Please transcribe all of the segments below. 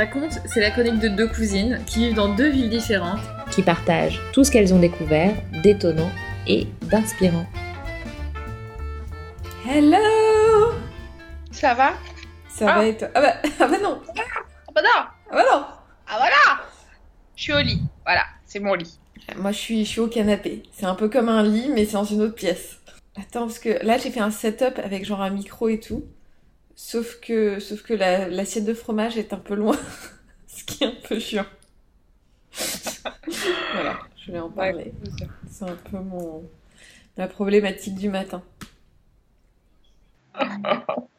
Raconte, c'est la chronique de deux cousines qui vivent dans deux villes différentes. qui partagent tout ce qu'elles ont découvert d'étonnant et d'inspirant. Hello Ça va? Ça Ah. va et toi? Ah bah, ah bah non Ah bah non Ah bah non Ah voilà Je suis au lit. Voilà, c'est mon lit. Moi je suis, je suis au canapé. C'est un peu comme un lit mais c'est dans une autre pièce. Attends parce que là j'ai fait un setup avec genre un micro et tout. Sauf que, sauf que la- l'assiette de fromage est un peu loin. Ce qui est un peu chiant. voilà, je voulais en parler. C'est un peu mon ma problématique du matin.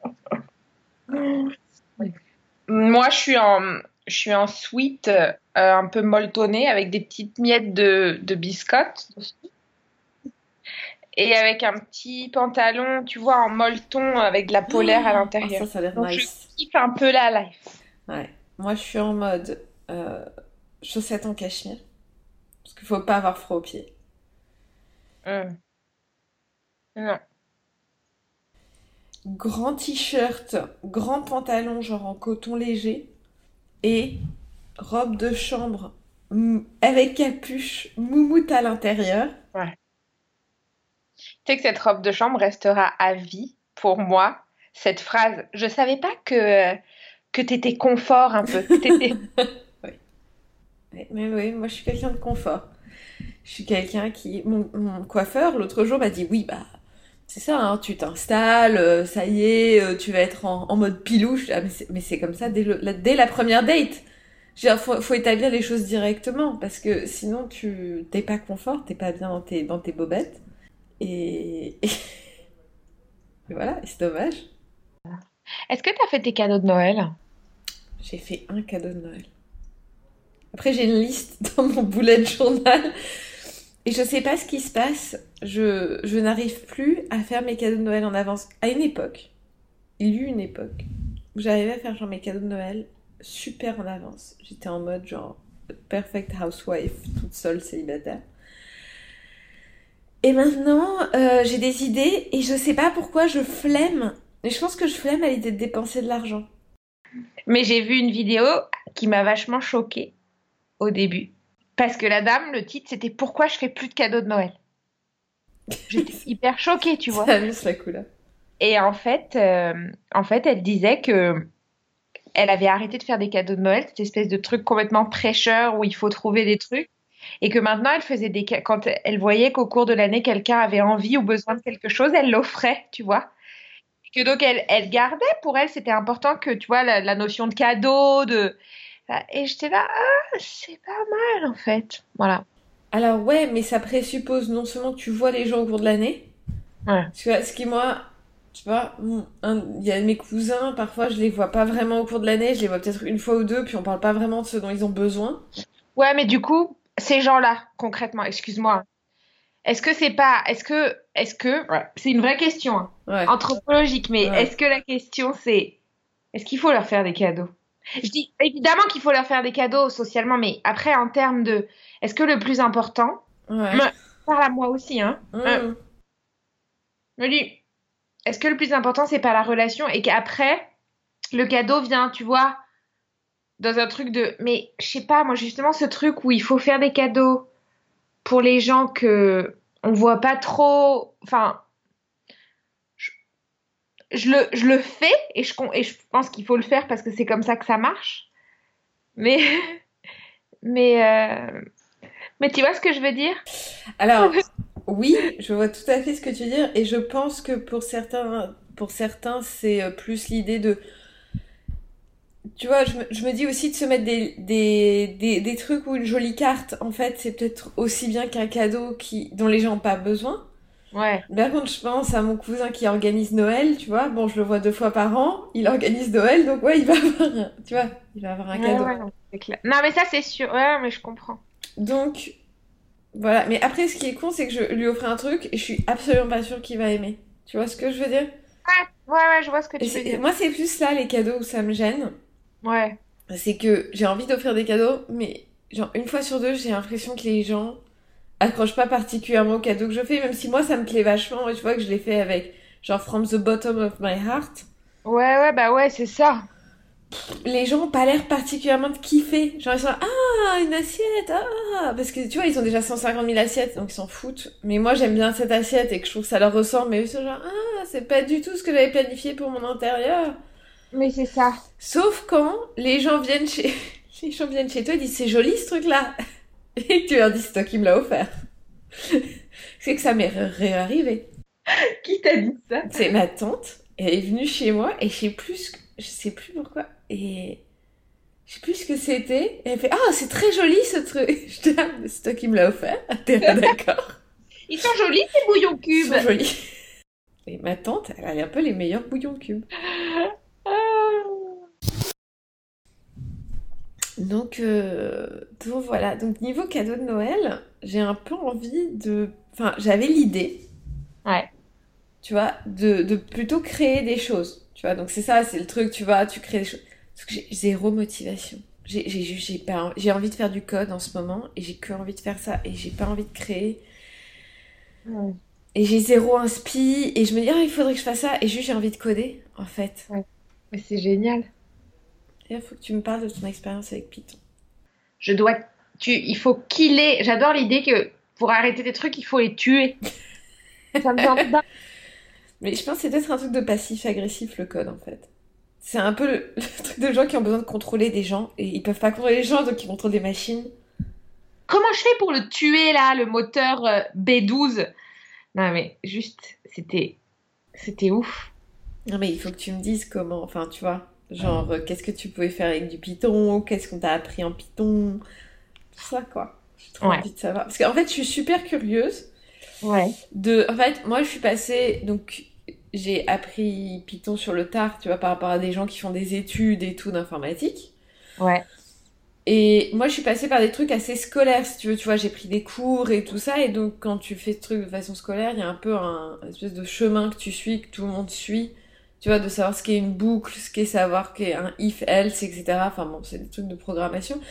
Moi, je suis en, je suis en sweat euh, un peu molletonné avec des petites miettes de, de biscotte. Et avec un petit pantalon, tu vois, en molleton avec de la polaire à Ah, l'intérieur. ça, ça a l'air nice. je kiffe un peu la life. Ouais. Moi, je suis en mode euh, chaussettes en cachemire. Parce qu'il faut pas avoir froid aux pieds. Hum. Non. Grand t-shirt, grand pantalon, genre en coton léger. Et robe de chambre avec capuche, moumoute à l'intérieur. Tu sais que cette robe de chambre restera à vie pour moi. Cette phrase, je savais pas que, que t'étais confort un peu. Ouais, Mais oui, moi, je suis quelqu'un de confort. Je suis quelqu'un qui... Mon, mon coiffeur, l'autre jour, m'a dit, oui, bah... C'est ça, hein, tu t'installes, euh, ça y est, euh, tu vas être en, en mode pilouche. Ah, mais c'est comme ça dès, le- la, dès la première date. Faut, faut établir les choses directement parce que sinon tu t'es pas confort, t'es pas bien dans tes, dans tes bobettes. Et, et voilà, c'est dommage. Est-ce que t'as fait tes cadeaux de Noël? J'ai fait un cadeau de Noël. Après, j'ai une liste dans mon bullet journal. Et je sais pas ce qui se passe. Je, je n'arrive plus à faire mes cadeaux de Noël en avance. À une époque, il y eut une époque où j'arrivais à faire genre mes cadeaux de Noël super en avance. J'étais en mode genre perfect housewife, toute seule célibataire. Et maintenant, euh, j'ai des idées et je sais pas pourquoi je flemme. Mais je pense que je flemme à l'idée de dépenser de l'argent. Mais j'ai vu une vidéo qui m'a vachement choquée au début. Parce que la dame, le titre, c'était Pourquoi je fais plus de cadeaux de Noël? J'étais hyper choquée, tu vois. Ça amuse la couleur. Et en fait, euh, en fait, elle disait que elle avait arrêté de faire des cadeaux de Noël, cette espèce de truc complètement prêcheur où il faut trouver des trucs. Et que maintenant, elle faisait des quand elle voyait qu'au cours de l'année, quelqu'un avait envie ou besoin de quelque chose, elle l'offrait, tu vois. Que donc elle, elle gardait pour elle, c'était important que tu vois la, la notion de cadeau, de et j'étais là, ah, c'est pas mal en fait, voilà. Alors ouais, mais ça présuppose non seulement que tu vois les gens au cours de l'année, Ouais. tu vois, ce qui moi, tu vois, un- il y a mes cousins, parfois je les vois pas vraiment au cours de l'année, je les vois peut-être une fois ou deux, puis on parle pas vraiment de ce dont ils ont besoin. Ouais, mais du coup, ces gens-là, concrètement, excuse-moi, est-ce que c'est pas, est-ce que, est-ce que, c'est une vraie question, hein, Ouais. anthropologique, mais Ouais. est-ce que la question c'est, est-ce qu'il faut leur faire des cadeaux? Je dis évidemment qu'il faut leur faire des cadeaux socialement, mais après en termes de, est-ce que le plus important, Ouais. Ouais. parle à moi aussi, hein, Mmh. je me dis, est-ce que le plus important c'est pas la relation et qu'après le cadeau vient, tu vois, dans un truc de, mais je sais pas, moi justement ce truc où il faut faire des cadeaux pour les gens que on voit pas trop, enfin, je, je le, je le fais et je, et je pense qu'il faut le faire parce que c'est comme ça que ça marche, mais, mais, euh, mais tu vois ce que je veux dire? Alors, oui, je vois tout à fait ce que tu veux dire, et je pense que pour certains, pour certains, c'est euh, plus l'idée de, tu vois, je me, je me dis aussi de se mettre des, des, des, des trucs ou une jolie carte, en fait, c'est peut-être aussi bien qu'un cadeau qui, dont les gens n'ont pas besoin. Ouais. Par contre, je pense à mon cousin qui organise Noël, tu vois, bon, je le vois deux fois par an, il organise Noël, donc ouais, il va avoir, un- tu vois, il va avoir un Ouais, cadeau. ouais, clair. Non, mais ça c'est sûr, ouais, mais je comprends. Donc, voilà. Mais après, ce qui est con, c'est que je lui offre un truc et je suis absolument pas sûre qu'il va aimer. Tu vois ce que je veux dire? Ouais, ouais, je vois ce que tu veux dire. moi, c'est plus là les cadeaux où ça me gêne. Ouais. C'est que j'ai envie d'offrir des cadeaux, mais genre une fois sur deux, j'ai l'impression que les gens accrochent pas particulièrement aux cadeaux que je fais, même si moi ça me plaît vachement et tu vois que je l'ai fait avec genre from the bottom of my heart. Ouais, ouais, bah ouais, c'est ça. les gens ont pas l'air particulièrement de kiffer. Genre, ils sont là, ah, une assiette, ah, parce que tu vois, ils ont déjà 150 000 assiettes, donc ils s'en foutent. Mais moi, j'aime bien cette assiette et que je trouve que ça leur ressemble, mais eux sont genre, ah, c'est pas du tout ce que j'avais planifié pour mon intérieur. Mais c'est ça. Sauf quand les gens viennent chez, les gens viennent chez toi et disent, c'est joli ce truc-là. Et tu leur dis, c'est toi qui me l'as offert. c'est que ça m'est réarrivé. Qui t'a dit ça? C'est ma tante. Elle est venue chez moi et je sais plus, je sais plus pourquoi. Et je sais plus ce que c'était. Elle fait Ah, c'est très joli ce truc. Je dis Ah, c'est toi qui me l'as offert. T'es d'accord Ils sont jolis ces bouillons Ils cubes. sont jolis. Et ma tante, elle a un peu les meilleurs bouillons cubes. Donc, euh, donc voilà. Donc niveau cadeau de Noël, j'ai un peu envie de. Enfin, j'avais l'idée. Ouais. Tu vois, de, de plutôt créer des choses. Tu vois, donc c'est ça, c'est le truc, tu vois, tu crées des choses. Parce que j'ai zéro motivation. J'ai j'ai j'ai pas j'ai envie de faire du code en ce moment et j'ai que envie de faire ça et j'ai pas envie de créer Ouais. et j'ai zéro inspi et je me dis ah il faudrait que je fasse ça et juste j'ai envie de coder en fait. Mais c'est génial. Il faut que tu me parles de ton expérience avec Python. Je dois. Tu... Il faut killer. J'adore l'idée que pour arrêter des trucs, il faut les tuer. Ça me semble. Mais je pense que c'est peut-être un truc de passif agressif le code en fait. C'est un peu le, le truc de gens qui ont besoin de contrôler des gens et ils peuvent pas contrôler les gens donc ils contrôlent des machines. Comment je fais pour le tuer là, le moteur euh, B12 Non mais juste, c'était, c'était ouf. Non mais il faut que tu me dises comment, enfin tu vois, genre euh, qu'est-ce que tu pouvais faire avec du Python, qu'est-ce qu'on t'a appris en Python, tout ça quoi. J'ai trop Ouais. envie de savoir. Parce qu'en fait je suis super curieuse Ouais. de... En fait moi je suis passée, donc j'ai appris Python sur le tard, tu vois, par rapport à des gens qui font des études et tout d'informatique. Ouais. Et moi, je suis passée par des trucs assez scolaires, si tu veux. Tu vois, j'ai pris des cours et tout ça. Et donc, quand tu fais ce truc de façon scolaire, il y a un peu un une espèce de chemin que tu suis, que tout le monde suit. Tu vois, de savoir ce qu'est une boucle, ce qu'est savoir qu'est un if, else, etc. Enfin bon, c'est des trucs de programmation.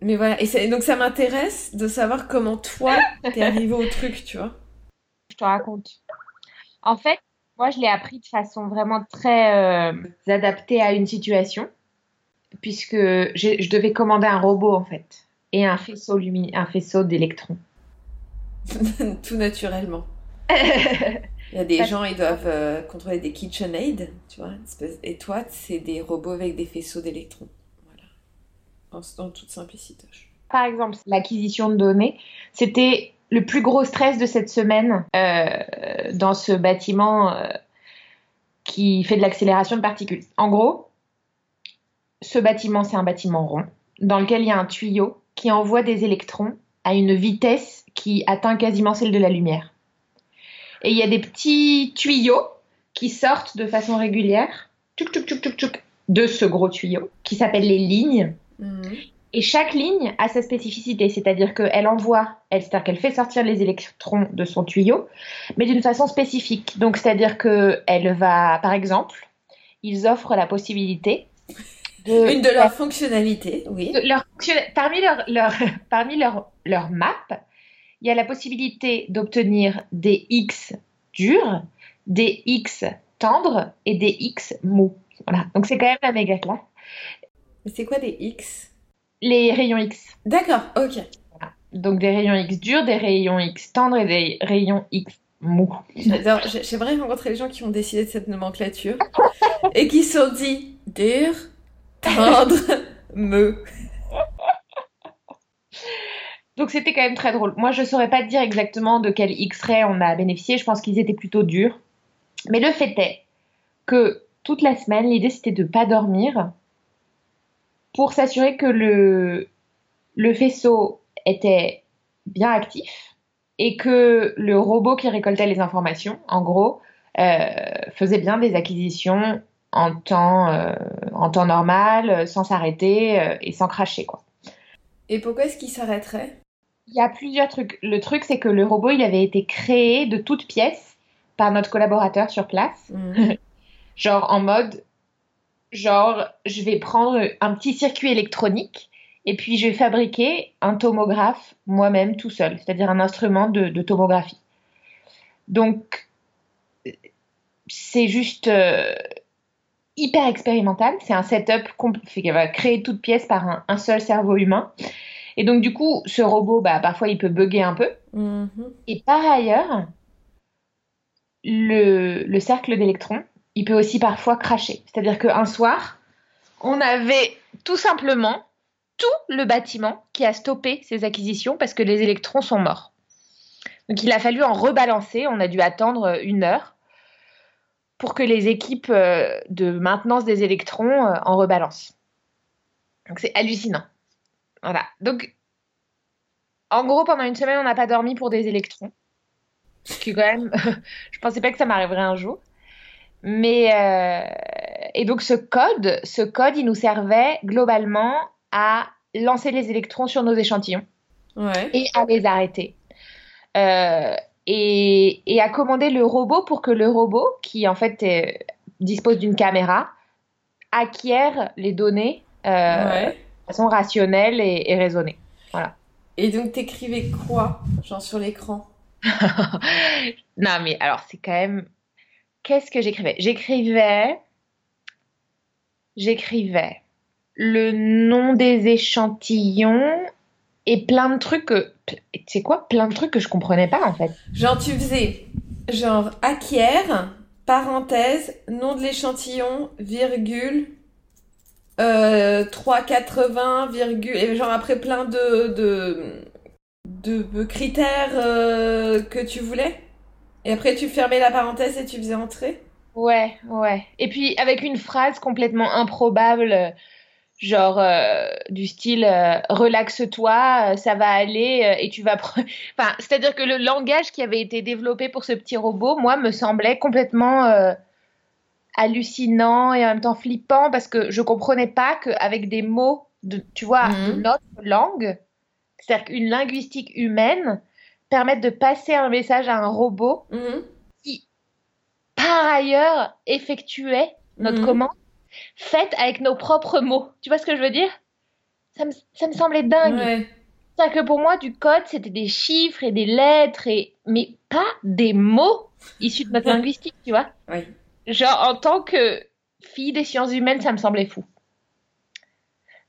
Mais voilà. Et donc, ça m'intéresse de savoir comment toi, t'es arrivé au truc, tu vois. Je te raconte. En fait, moi, je l'ai appris de façon vraiment très euh, adaptée à une situation, puisque je devais commander un robot en fait et un faisceau lumi- un faisceau d'électrons. tout naturellement. Il y a des Parce- gens, ils doivent euh, contrôler des KitchenAid, tu vois. Et toi, c'est des robots avec des faisceaux d'électrons. Voilà. En, en toute simplicité. Par exemple, l'acquisition de données, c'était le plus gros stress de cette semaine euh, dans ce bâtiment euh, qui fait de l'accélération de particules. En gros, ce bâtiment, c'est un bâtiment rond dans lequel il y a un tuyau qui envoie des électrons à une vitesse qui atteint quasiment celle de la lumière. Et il y a des petits tuyaux qui sortent de façon régulière, tchouk, tchouk, tchouk, tchouk, tchouk, de ce gros tuyau, qui s'appellent les lignes. Et chaque ligne a sa spécificité, c'est-à-dire qu'elle envoie, elle, c'est-à-dire qu'elle fait sortir les électrons de son tuyau, mais d'une façon spécifique. Donc, c'est-à-dire qu'elle va, par exemple, ils offrent la possibilité de, Une de leurs fonctionnalités, oui. de leur fonction- parmi leur, leur, parmi leur, leur map, il y a la possibilité d'obtenir des X durs, des X tendres et des X mous. Voilà. Donc, c'est quand même la méga classe. Mais c'est quoi des X? Les rayons X. D'accord, ok. Donc des rayons X durs, des rayons X tendres et des rayons X mous. J'adore. J'ai- J'aimerais rencontrer les gens qui ont décidé de cette nomenclature et qui se sont dit dur, tendre, me. Donc c'était quand même très drôle. Moi je saurais pas te dire exactement de quel X-ray on a bénéficié, je pense qu'ils étaient plutôt durs. Mais le fait est que toute la semaine, l'idée c'était de pas dormir pour s'assurer que le, faisceau était bien actif et que le robot qui récoltait les informations, en gros, euh, faisait bien des acquisitions en temps, euh, normal, sans s'arrêter euh, et sans cracher, quoi. Et pourquoi est-ce qu'il s'arrêterait? Il y a plusieurs trucs. Le truc, c'est que le robot, il avait été créé de toutes pièces par notre collaborateur sur place. Genre en mode, genre, je vais prendre un petit circuit électronique et puis je vais fabriquer un tomographe moi-même tout seul, c'est-à-dire un instrument de, de tomographie. Donc, c'est juste, euh, hyper expérimental. C'est un setup qui va créer toute pièce par un, un, seul cerveau humain. Et donc, du coup, ce robot, bah, parfois, il peut bugger un peu. Mhm. Et par ailleurs, le, le cercle d'électrons, il peut aussi parfois cracher. C'est-à-dire qu'un soir, on avait tout simplement tout le bâtiment qui a stoppé ses acquisitions parce que les électrons sont morts. Donc il a fallu en rebalancer, on a dû attendre une heure pour que les équipes euh, de maintenance des électrons euh, en rebalancent. Donc c'est hallucinant. Voilà. Donc en gros, pendant une semaine, on n'a pas dormi pour des électrons. Ce qui quand même, je pensais pas que ça m'arriverait un jour. Mais euh, et donc ce code, ce code, il nous servait globalement à lancer les électrons sur nos échantillons Ouais. et à les arrêter. Euh, et, et à commander le robot pour que le robot, qui en fait dispose d'une caméra, acquiert les données euh, ouais. De façon rationnelle et, et raisonnée. Et donc, t'écrivais quoi, genre sur l'écran? Non, mais alors, c'est quand même. Qu'est-ce que j'écrivais? J'écrivais. J'écrivais le nom des échantillons et plein de trucs que. C'est quoi? Plein de trucs que je comprenais pas en fait. Genre, tu faisais, genre, acquiert, parenthèse, nom de l'échantillon, virgule, euh, 3,80, virgule, et genre après plein de, de, de critères euh, que tu voulais. Et après, tu fermais la parenthèse et tu faisais entrer. Ouais, ouais. Et puis avec une phrase complètement improbable, genre euh, du style euh, relaxe-toi, ça va aller et tu vas. Enfin, c'est-à-dire que le langage qui avait été développé pour ce petit robot, moi, me semblait complètement hallucinant et en même temps flippant parce que je comprenais pas qu'avec des mots, de, tu vois, Mhm. de notre langue, c'est-à-dire qu'une linguistique humaine permette de passer un message à un robot Mhm. par ailleurs effectuait notre Mhm. commande faite avec nos propres mots. Tu vois ce que je veux dire? Ça me, ça me semblait dingue. Ouais. C'est-à-dire que pour moi, du code, c'était des chiffres et des lettres, et... mais pas des mots issus de notre linguistique, tu vois? Oui. Genre, en tant que fille des sciences humaines, ça me semblait fou.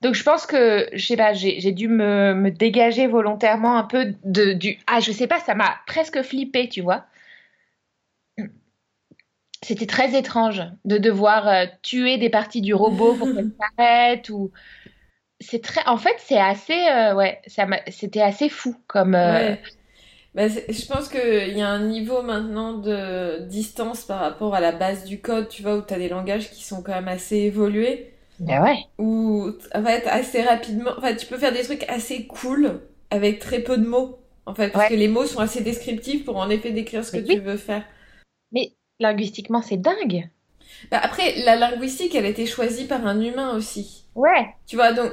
Donc je pense que, je sais pas, j'ai dû me, me dégager volontairement un peu de, du... Ah, je sais pas, ça m'a presque flippé, tu vois. C'était très étrange de devoir euh, tuer des parties du robot pour qu'elles s'arrêtent ou... C'est très... En fait, c'est assez... euh, ouais, ça c'était assez fou comme... euh, Ouais. Bah, je pense qu'il y a un niveau maintenant de distance par rapport à la base du code, tu vois, où tu as des langages qui sont quand même assez évolués, Ben ouais. où en fait, assez rapidement, enfin, tu peux faire des trucs assez cool avec très peu de mots, en fait, parce Ouais. que les mots sont assez descriptifs pour en effet décrire ce que tu veux faire. Mais linguistiquement, c'est dingue. Bah, après, la linguistique, elle a été choisie par un humain aussi. Ouais. Tu vois, donc,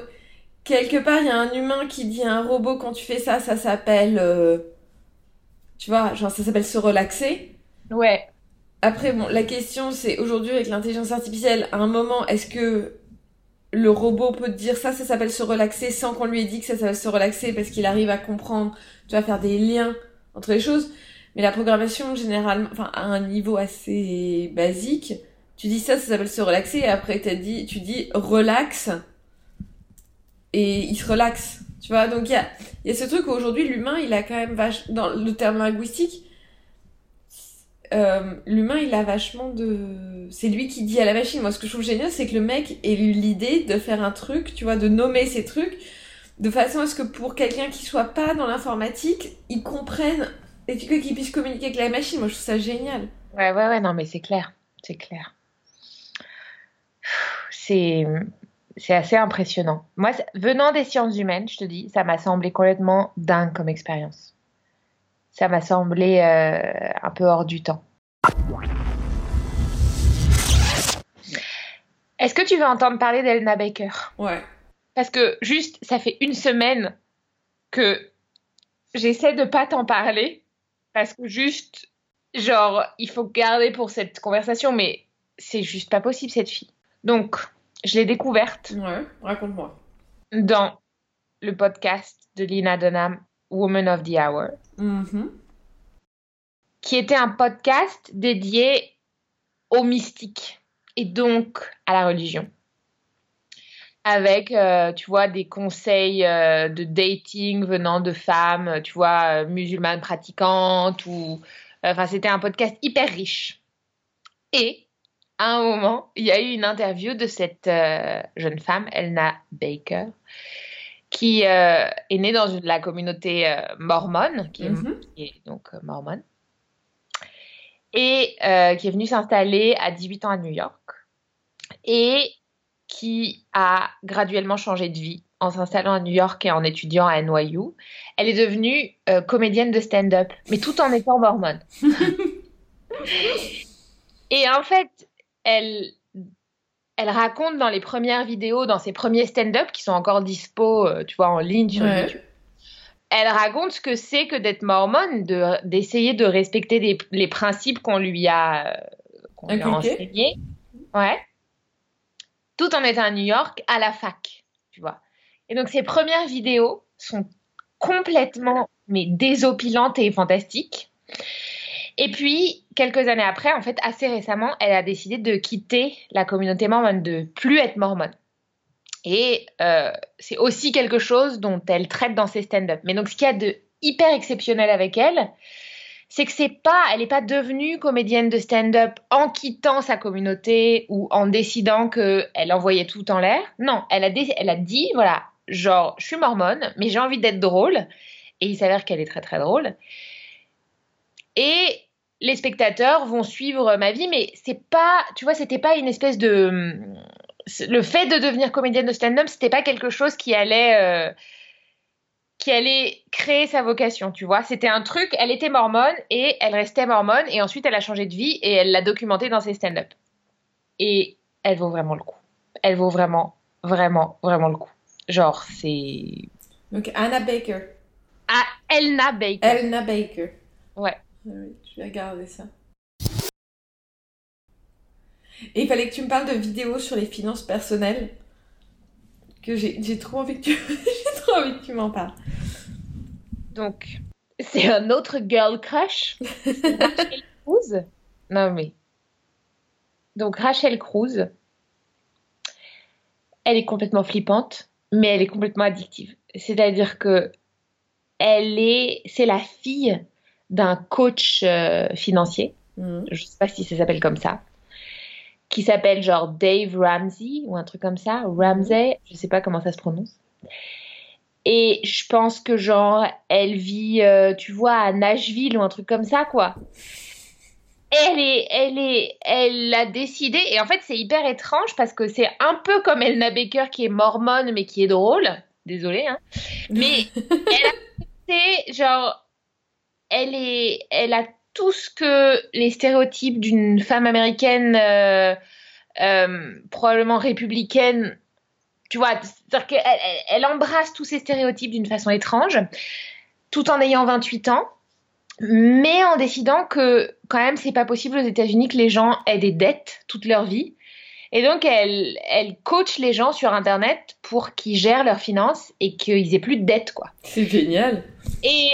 quelque part, il y a un humain qui dit à un robot, quand tu fais ça, ça s'appelle, euh, tu vois, genre, ça s'appelle se relaxer. Ouais. Après, bon, la question, c'est aujourd'hui, avec l'intelligence artificielle, à un moment, est-ce que le robot peut te dire ça, ça s'appelle se relaxer, sans qu'on lui ait dit que ça s'appelle se relaxer, parce qu'il arrive à comprendre, tu vas faire des liens entre les choses. Mais la programmation, généralement, enfin, à un niveau assez basique, tu dis ça, ça s'appelle se relaxer, et après, t'as dit, tu dis relax, et il se relaxe. Tu vois, donc il y a, y a ce truc où aujourd'hui, l'humain, il a quand même vache, dans le terme linguistique, euh, l'humain, il a vachement de. C'est lui qui dit à la machine. Moi, ce que je trouve génial, c'est que le mec ait eu l'idée de faire un truc, tu vois, de nommer ces trucs, de façon à ce que pour quelqu'un qui soit pas dans l'informatique, il comprenne et qu'il puisse communiquer avec la machine. Moi, je trouve ça génial. Ouais, ouais, ouais, non, mais c'est clair. C'est clair. C'est, c'est assez impressionnant. Moi, venant des sciences humaines, je te dis, ça m'a semblé complètement dingue comme expérience. Ça m'a semblé euh, un peu hors du temps. Est-ce que tu veux entendre parler d'Elna Baker? Ouais. Parce que juste, ça fait une semaine que j'essaie de pas t'en parler. Parce que juste, genre, il faut garder pour cette conversation, mais c'est juste pas possible cette fille. Donc, je l'ai découverte Ouais. Raconte-moi. dans le podcast de Lina Dunham, Woman of the Hour, Mhm. qui était un podcast dédié aux mystiques, et donc à la religion. Avec, euh, tu vois, des conseils euh, de dating venant de femmes, tu vois, musulmanes pratiquantes ou. Enfin, c'était un podcast hyper riche. Et à un moment, il y a eu une interview de cette jeune femme, Elna Baker, qui est née dans une, la communauté mormone, qui, est, Mhm. qui est donc mormone et euh, qui est venue s'installer à 18 ans à New York et qui a graduellement changé de vie en s'installant à New York et en étudiant à NYU. Elle est devenue euh, comédienne de stand-up, mais tout en étant mormone. et en fait, elle, elle raconte dans les premières vidéos, dans ses premiers stand-up qui sont encore dispo, euh, tu vois, en ligne sur Ouais. YouTube elle raconte ce que c'est que d'être mormone, de, d'essayer de respecter des- les principes qu'on lui a, euh, qu'on enseignés. Ouais. Tout en étant à New York, à la fac, tu vois. Et donc, ses premières vidéos sont complètement, mais désopilantes et fantastiques. Et puis, quelques années après, en fait, assez récemment, elle a décidé de quitter la communauté mormone, de plus être mormone. Et euh, c'est aussi quelque chose dont elle traite dans ses stand-up. Mais donc, ce qu'il y a de hyper exceptionnel avec elle, c'est que c'est pas, elle n'est pas devenue comédienne de stand-up en quittant sa communauté ou en décidant qu'elle envoyait tout en l'air. Non, elle a, elle a dit, voilà, genre, je suis mormone, mais j'ai envie d'être drôle. Et il s'avère qu'elle est très très drôle. Et les spectateurs vont suivre ma vie, mais c'est pas, tu vois, c'était pas une espèce de le fait de devenir comédienne de stand-up, c'était pas quelque chose qui allait euh, qui allait créer sa vocation, tu vois. C'était un truc, elle était mormone et elle restait mormone et ensuite elle a changé de vie et elle l'a documenté dans ses stand-up. Et elle vaut vraiment le coup. Elle vaut vraiment, vraiment, vraiment le coup. Genre, c'est Donc Anna Baker. ah, Elna Baker. Elna Baker. Ouais. Oui, je vais regarder ça. Et il fallait que tu me parles de vidéos sur les finances personnelles. Que j'ai trop envie que tu trop envie que tu m'en parles. Donc, c'est un autre girl crush. Rachel Cruz. Non, mais. Donc, Rachel Cruz, elle est complètement flippante, mais elle est complètement addictive. C'est-à-dire que elle est, c'est la fille d'un coach euh, financier, Mhm. je sais pas si ça s'appelle comme ça, qui s'appelle genre Dave Ramsey ou un truc comme ça, Ramsey, je sais pas comment ça se prononce. Et je pense que genre elle vit, euh, tu vois, à Nashville ou un truc comme ça quoi. Elle est, elle est, elle a décidé et en fait c'est hyper étrange parce que c'est un peu comme Elna Baker qui est mormone mais qui est drôle. Désolée hein. Mais elle a genre elle est, elle a tout ce que les stéréotypes d'une femme américaine, euh, euh, probablement républicaine, tu vois, c'est-à-dire qu'elle elle, elle embrasse tous ces stéréotypes d'une façon étrange, tout en ayant 28 ans, mais en décidant que quand même c'est pas possible aux États-Unis que les gens aient des dettes toute leur vie. Et donc elle, elle coach les gens sur Internet pour qu'ils gèrent leurs finances et qu'ils aient plus de dettes, quoi. C'est génial. Et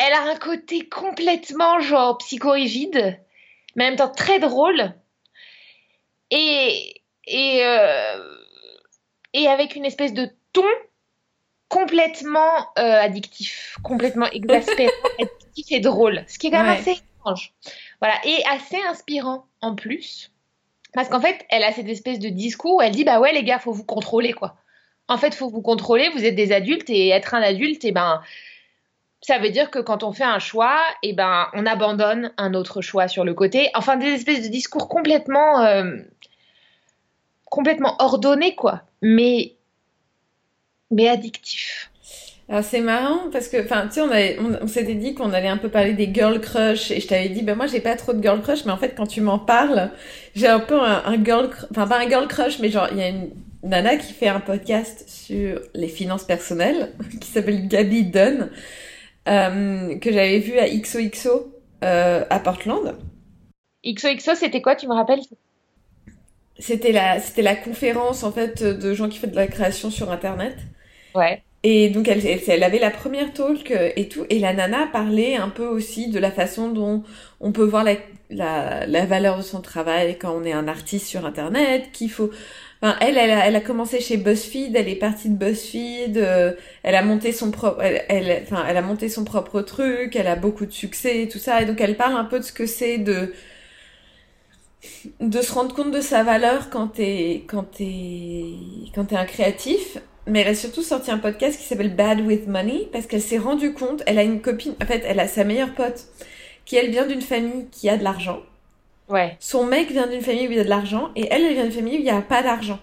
elle a un côté complètement genre psychorigide, mais en même temps très drôle. Et, et, euh, et avec une espèce de ton complètement euh, addictif, complètement exaspérant, addictif et drôle. Ce qui est quand même Ouais. assez étrange. Voilà. Et assez inspirant en plus. Parce qu'en fait, elle a cette espèce de discours où elle dit Bah ouais, les gars, faut vous contrôler, quoi. En fait, faut vous contrôler, vous êtes des adultes et être un adulte, et ben, ça veut dire que quand on fait un choix, et ben, on abandonne un autre choix sur le côté. Enfin, des espèces de discours complètement, euh, complètement ordonnés, quoi. Mais, mais addictifs. Alors c'est marrant parce que, enfin, tu sais, on, on, s'était dit qu'on allait un peu parler des girl crush et je t'avais dit, ben moi j'ai pas trop de girl crush, mais en fait quand tu m'en parles, j'ai un peu un, un girl, enfin pas un girl crush, mais genre il y a une nana qui fait un podcast sur les finances personnelles qui s'appelle Gabi Dunn euh, que j'avais vu à XOXO euh, à Portland. XOXO, c'était quoi, tu me rappelles? C'était la, c'était la conférence en fait de gens qui font de la création sur Internet. Ouais. Et donc elle, elle, elle avait la première talk euh, et tout, et la nana parlait un peu aussi de la façon dont on peut voir la, la, la valeur de son travail quand on est un artiste sur Internet, qu'il faut... Enfin, elle, elle a, elle a commencé chez BuzzFeed, elle est partie de BuzzFeed, euh, elle a monté son propre, elle, elle, enfin, elle a monté son propre truc, elle a beaucoup de succès et tout ça, et donc elle parle un peu de ce que c'est de de se rendre compte de sa valeur quand t'es quand t'es quand t'es un créatif mais elle a surtout sorti un podcast qui s'appelle Bad with Money parce qu'elle s'est rendue compte, elle a une copine, en fait, elle a sa meilleure pote qui elle vient d'une famille qui a de l'argent. Ouais. Son mec vient d'une famille où il y a de l'argent et elle, elle vient d'une famille où il n'y a pas d'argent.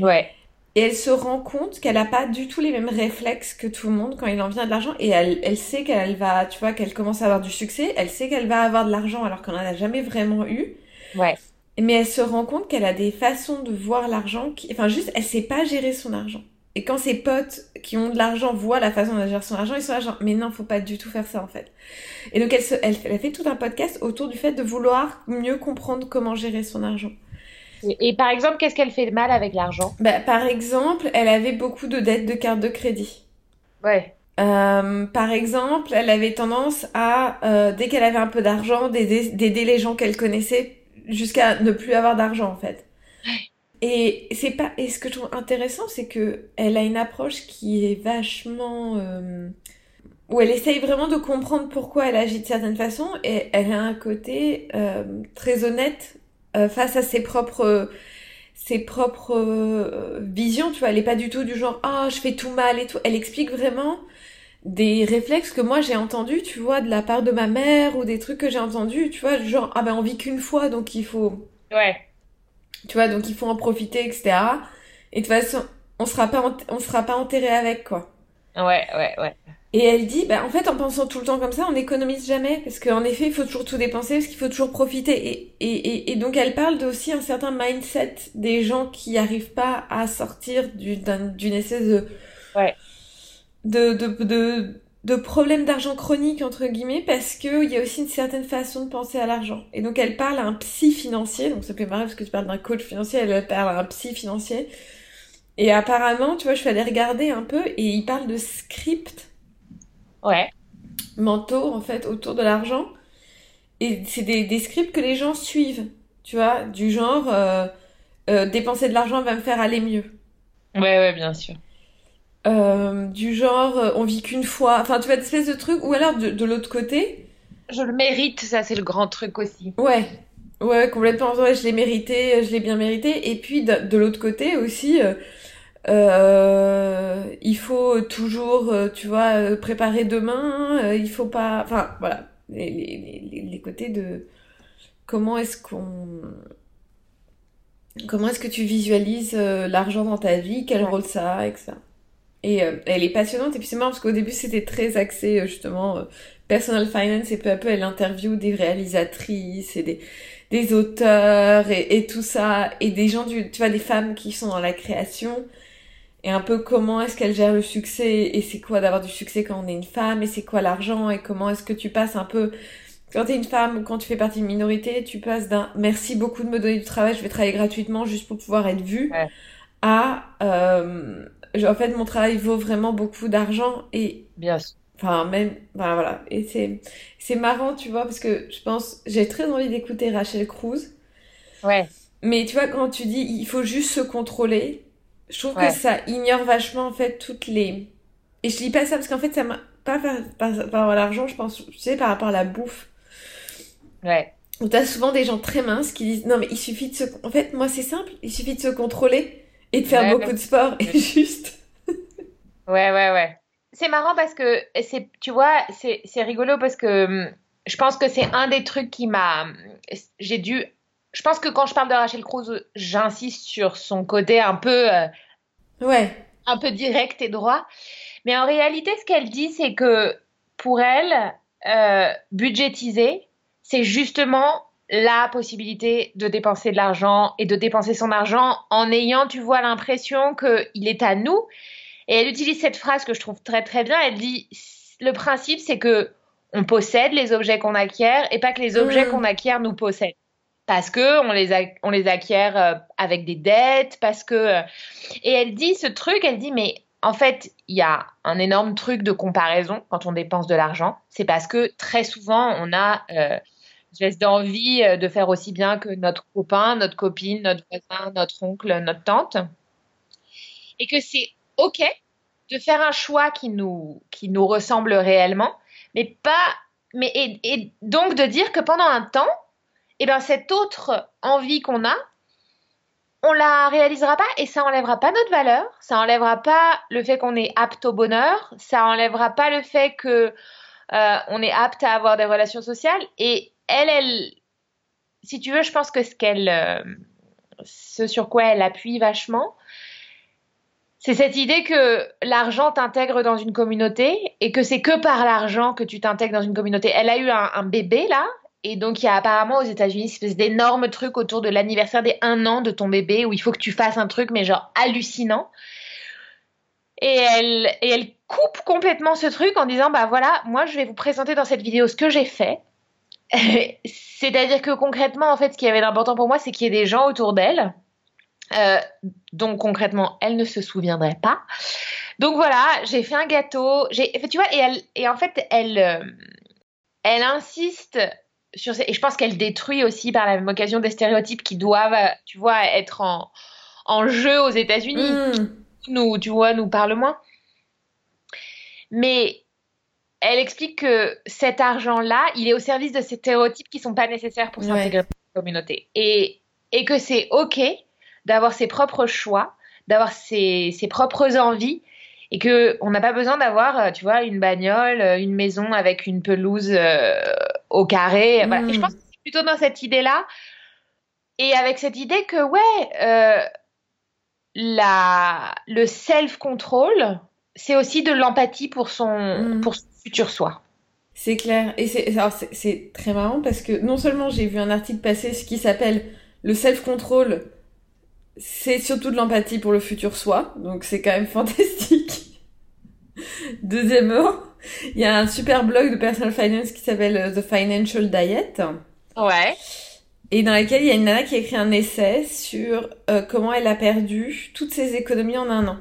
Ouais. Et elle se rend compte qu'elle n'a pas du tout les mêmes réflexes que tout le monde quand il en vient de l'argent. Et elle, elle sait qu'elle va, tu vois, qu'elle commence à avoir du succès. Elle sait qu'elle va avoir de l'argent alors qu'on n'en a jamais vraiment eu. Ouais. Mais elle se rend compte qu'elle a des façons de voir l'argent qui, enfin, juste, elle sait pas gérer son argent. Et quand ses potes qui ont de l'argent voient la façon de gérer son argent, ils sont là genre, mais non, faut pas du tout faire ça en fait. Et donc elle, se, elle, elle a fait tout un podcast autour du fait de vouloir mieux comprendre comment gérer son argent. Et, et par exemple, qu'est-ce qu'elle fait de mal avec l'argent? Bah, par exemple, elle avait beaucoup de dettes de carte de crédit. Ouais. Euh, par exemple, elle avait tendance à, euh, dès qu'elle avait un peu d'argent, d'aider d'aider les gens qu'elle connaissait jusqu'à ne plus avoir d'argent en fait. Et c'est pas et ce que je trouve intéressant, c'est que elle a une approche qui est vachement euh, où elle essaye vraiment de comprendre pourquoi elle agit de certaines façons et elle a un côté euh, très honnête euh, face à ses propres ses propres euh, visions, tu vois, elle est pas du tout du genre ah, je fais tout mal et tout. Elle explique vraiment des réflexes que moi j'ai entendus, tu vois, de la part de ma mère ou des trucs que j'ai entendus, tu vois, genre ah ben on vit qu'une fois donc il faut Ouais. Tu vois, donc il faut en profiter, etc. Et de toute façon, on sera pas, on sera pas enterré avec, quoi. Ouais, ouais, ouais. Et elle dit, bah, en fait, en pensant tout le temps comme ça, on n'économise jamais. Parce qu'en effet, il faut toujours tout dépenser, parce qu'il faut toujours profiter. Et, et, et, et donc, elle parle de aussi un certain mindset des gens qui arrivent pas à sortir du- d'un- d'une espèce de, Ouais. de, de, de, de problème d'argent chronique, entre guillemets, parce que il y a aussi une certaine façon de penser à l'argent. Et donc, elle parle à un psy financier. Donc, ça fait marrer parce que tu parles d'un coach financier, elle parle à un psy financier. Et apparemment, tu vois, je suis allée regarder un peu et il parle de script Ouais. mentaux en fait autour de l'argent et c'est des, des scripts que les gens suivent tu vois du genre euh, euh, dépenser de l'argent va me faire aller mieux Ouais, ouais, bien sûr. Euh, du genre euh, on vit qu'une fois. Enfin tu vois des espèces de trucs ou alors de, de l'autre côté. Je le mérite, ça c'est le grand truc aussi. ouais. Ouais complètement ouais, je l'ai mérité je l'ai bien mérité. Et puis de, de l'autre côté aussi euh, euh, il faut toujours euh, tu vois euh, préparer demain euh, il faut pas enfin voilà. Les, les, les, les côtés de comment est-ce qu'on comment est-ce que tu visualises euh, l'argent dans ta vie quel Ouais. rôle ça a etc et euh, elle est passionnante. Et puis c'est marrant parce qu'au début c'était très axé euh, justement euh, personal finance. Et peu à peu elle interviewe des réalisatrices et des des auteurs et, et tout ça. Et des gens du tu vois des femmes qui sont dans la création. Et un peu comment est-ce qu'elles gèrent le succès. Et c'est quoi d'avoir du succès quand on est une femme? Et c'est quoi l'argent? Et comment est-ce que tu passes un peu quand t'es une femme ou quand tu fais partie d'une minorité tu passes d'un merci beaucoup de me donner du travail je vais travailler gratuitement juste pour pouvoir être vue Ouais. à euh, en fait mon travail vaut vraiment beaucoup d'argent et Bien sûr. Enfin, même, enfin, voilà. Et c'est, c'est marrant, tu vois, parce que je pense, j'ai très envie d'écouter Rachel Cruz. Ouais. Mais tu vois, quand tu dis, il faut juste se contrôler, je trouve Ouais. que ça ignore vachement, en fait, toutes les, et je dis pas ça parce qu'en fait, ça m'a, pas par, par, par rapport à l'argent, je pense, tu sais, par rapport à la bouffe. Ouais. Où t'as souvent des gens très minces qui disent, non, mais il suffit de se, en fait, moi, c'est simple, il suffit de se contrôler et de faire Ouais. beaucoup de sport et juste. Ouais, ouais, ouais. C'est marrant parce que c'est, tu vois, c'est, c'est rigolo parce que hum, je pense que c'est un des trucs qui m'a, j'ai dû, je pense que quand je parle de Rachel Cruz, j'insiste sur son côté un peu, euh, Ouais. un peu direct et droit. Mais en réalité, ce qu'elle dit, c'est que pour elle, euh, budgétiser, c'est justement la possibilité de dépenser de l'argent et de dépenser son argent en ayant, tu vois, l'impression qu'il est à nous. Et elle utilise cette phrase que je trouve très très bien. Elle dit le principe, c'est que on possède les objets qu'on acquiert et pas que les objets Mhm. qu'on acquiert nous possèdent. Parce que on les, a- on les acquiert euh, avec des dettes, parce que. euh, Et elle dit ce truc, elle dit mais en fait, il y a un énorme truc de comparaison quand on dépense de l'argent. C'est parce que très souvent, on a euh, espèce d'envie euh, de faire aussi bien que notre copain, notre copine, notre voisin, notre oncle, notre tante. Et que c'est OK de faire un choix qui nous, qui nous ressemble réellement, mais pas. Mais, et, donc de dire que pendant un temps, eh ben, cette autre envie qu'on a, on la réalisera pas et ça enlèvera pas notre valeur, ça enlèvera pas le fait qu'on est apte au bonheur, ça enlèvera pas le fait que euh, on est apte à avoir des relations sociales et elle, elle, si tu veux, je pense que ce qu'elle, euh, ce sur quoi elle appuie vachement, c'est cette idée que l'argent t'intègre dans une communauté et que c'est que par l'argent que tu t'intègres dans une communauté. Elle a eu un, bébé là et donc, il y a apparemment aux États-Unis une espèce d'énorme truc autour de l'anniversaire des un an de ton bébé où il faut que tu fasses un truc, mais genre hallucinant. Et elle, et elle coupe complètement ce truc en disant Bah voilà, moi je vais vous présenter dans cette vidéo ce que j'ai fait. C'est-à-dire que concrètement, en fait, ce qui avait d'important pour moi, c'est qu'il y ait des gens autour d'elle. Euh, donc concrètement, elle ne se souviendrait pas. Donc voilà, j'ai fait un gâteau. J'ai, tu vois, et elle, et en fait, elle, euh, elle insiste sur ces... et je pense qu'elle détruit aussi par la même occasion des stéréotypes qui doivent, tu vois, être en, en jeu aux États-Unis. Mm. Nous, tu vois, nous parle moins. Mais elle explique que cet argent-là, il est au service de ces stéréotypes qui sont pas nécessaires pour Ouais. s'intégrer dans la communauté. Et, et que c'est OK d'avoir ses propres choix, d'avoir ses, ses propres envies, et que on n'a pas besoin d'avoir, euh, tu vois, une bagnole, euh, une maison avec une pelouse euh, au carré. Voilà. Et je pense que c'est plutôt dans cette idée-là, et avec cette idée que, ouais, euh, la, le self-control, c'est aussi de l'empathie pour son, Mm. pour son futur soi. C'est clair. Et c'est alors, c'est- c'est très marrant parce que non seulement j'ai vu un article passer ce qui s'appelle le self-control, c'est surtout de l'empathie pour le futur soi, donc c'est quand même fantastique. Deuxièmement, il y a un super blog de personal finance qui s'appelle euh, The Financial Diet Ouais. et dans lequel il y a une nana qui a écrit un essai sur euh, comment elle a perdu toutes ses économies en un an.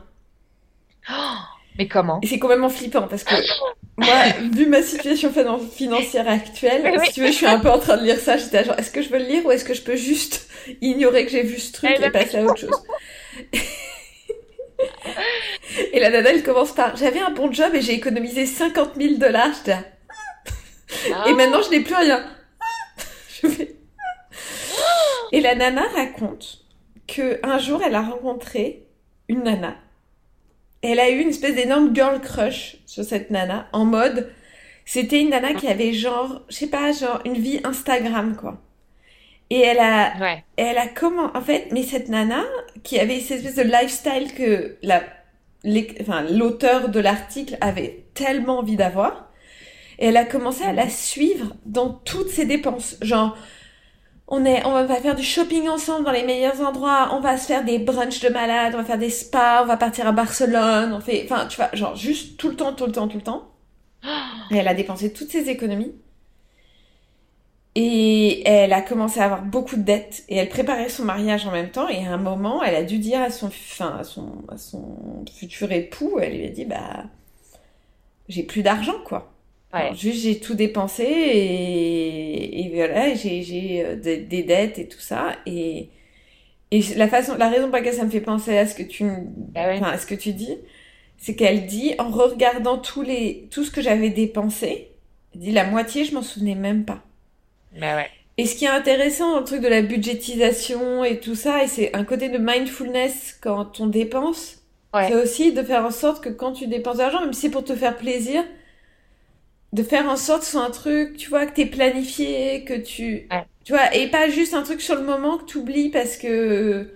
Mais comment? Et c'est complètement flippant parce que moi, vu ma situation finan- financière actuelle, Oui. si tu veux, je suis un peu en train de lire ça. J'étais genre, est-ce que je veux le lire ou est-ce que je peux juste ignorer que j'ai vu ce truc Eh ben, et passer à autre chose? Et la nana, elle commence par, j'avais un bon job et j'ai économisé 50 000 dollars. J'étais là, Ah. et maintenant, je n'ai plus rien. Je fais- Et la nana raconte que un jour, elle a rencontré une nana. Elle a eu une espèce d'énorme girl crush sur cette nana, en mode, c'était une nana qui avait genre, je sais pas, genre une vie Instagram, quoi. Et elle a, Ouais. elle a comment, en fait, mais cette nana qui avait cette espèce de lifestyle que la, enfin, l'auteur de l'article avait tellement envie d'avoir, et elle a commencé à la suivre dans toutes ses dépenses. Genre, on est, on va faire du shopping ensemble dans les meilleurs endroits, on va se faire des brunchs de malades, on va faire des spas, on va partir à Barcelone, on fait, enfin, tu vois, genre juste tout le temps, tout le temps, tout le temps. Et elle a dépensé toutes ses économies. Et elle a commencé à avoir beaucoup de dettes et elle préparait son mariage en même temps et à un moment elle a dû dire à son, enfin, à son, à son futur époux, elle lui a dit bah j'ai plus d'argent quoi. Ouais. Juste j'ai tout dépensé et, et voilà j'ai j'ai euh, des, des dettes et tout ça et et la façon la raison pour laquelle ça me fait penser à ce que tu ouais. enfin, à ce que tu dis c'est qu'elle dit en regardant tous les tout ce que j'avais dépensé elle dit la moitié je m'en souvenais même pas Bah ouais. et ce qui est intéressant le truc de la budgétisation et tout ça, et c'est un côté de mindfulness quand on dépense, Ouais. c'est aussi de faire en sorte que quand tu dépenses de l'argent, même si c'est pour te faire plaisir, de faire en sorte que ce soit un truc, tu vois, que t'es planifié, que tu... Ouais. Tu vois, et pas juste un truc sur le moment que tu oublies parce que...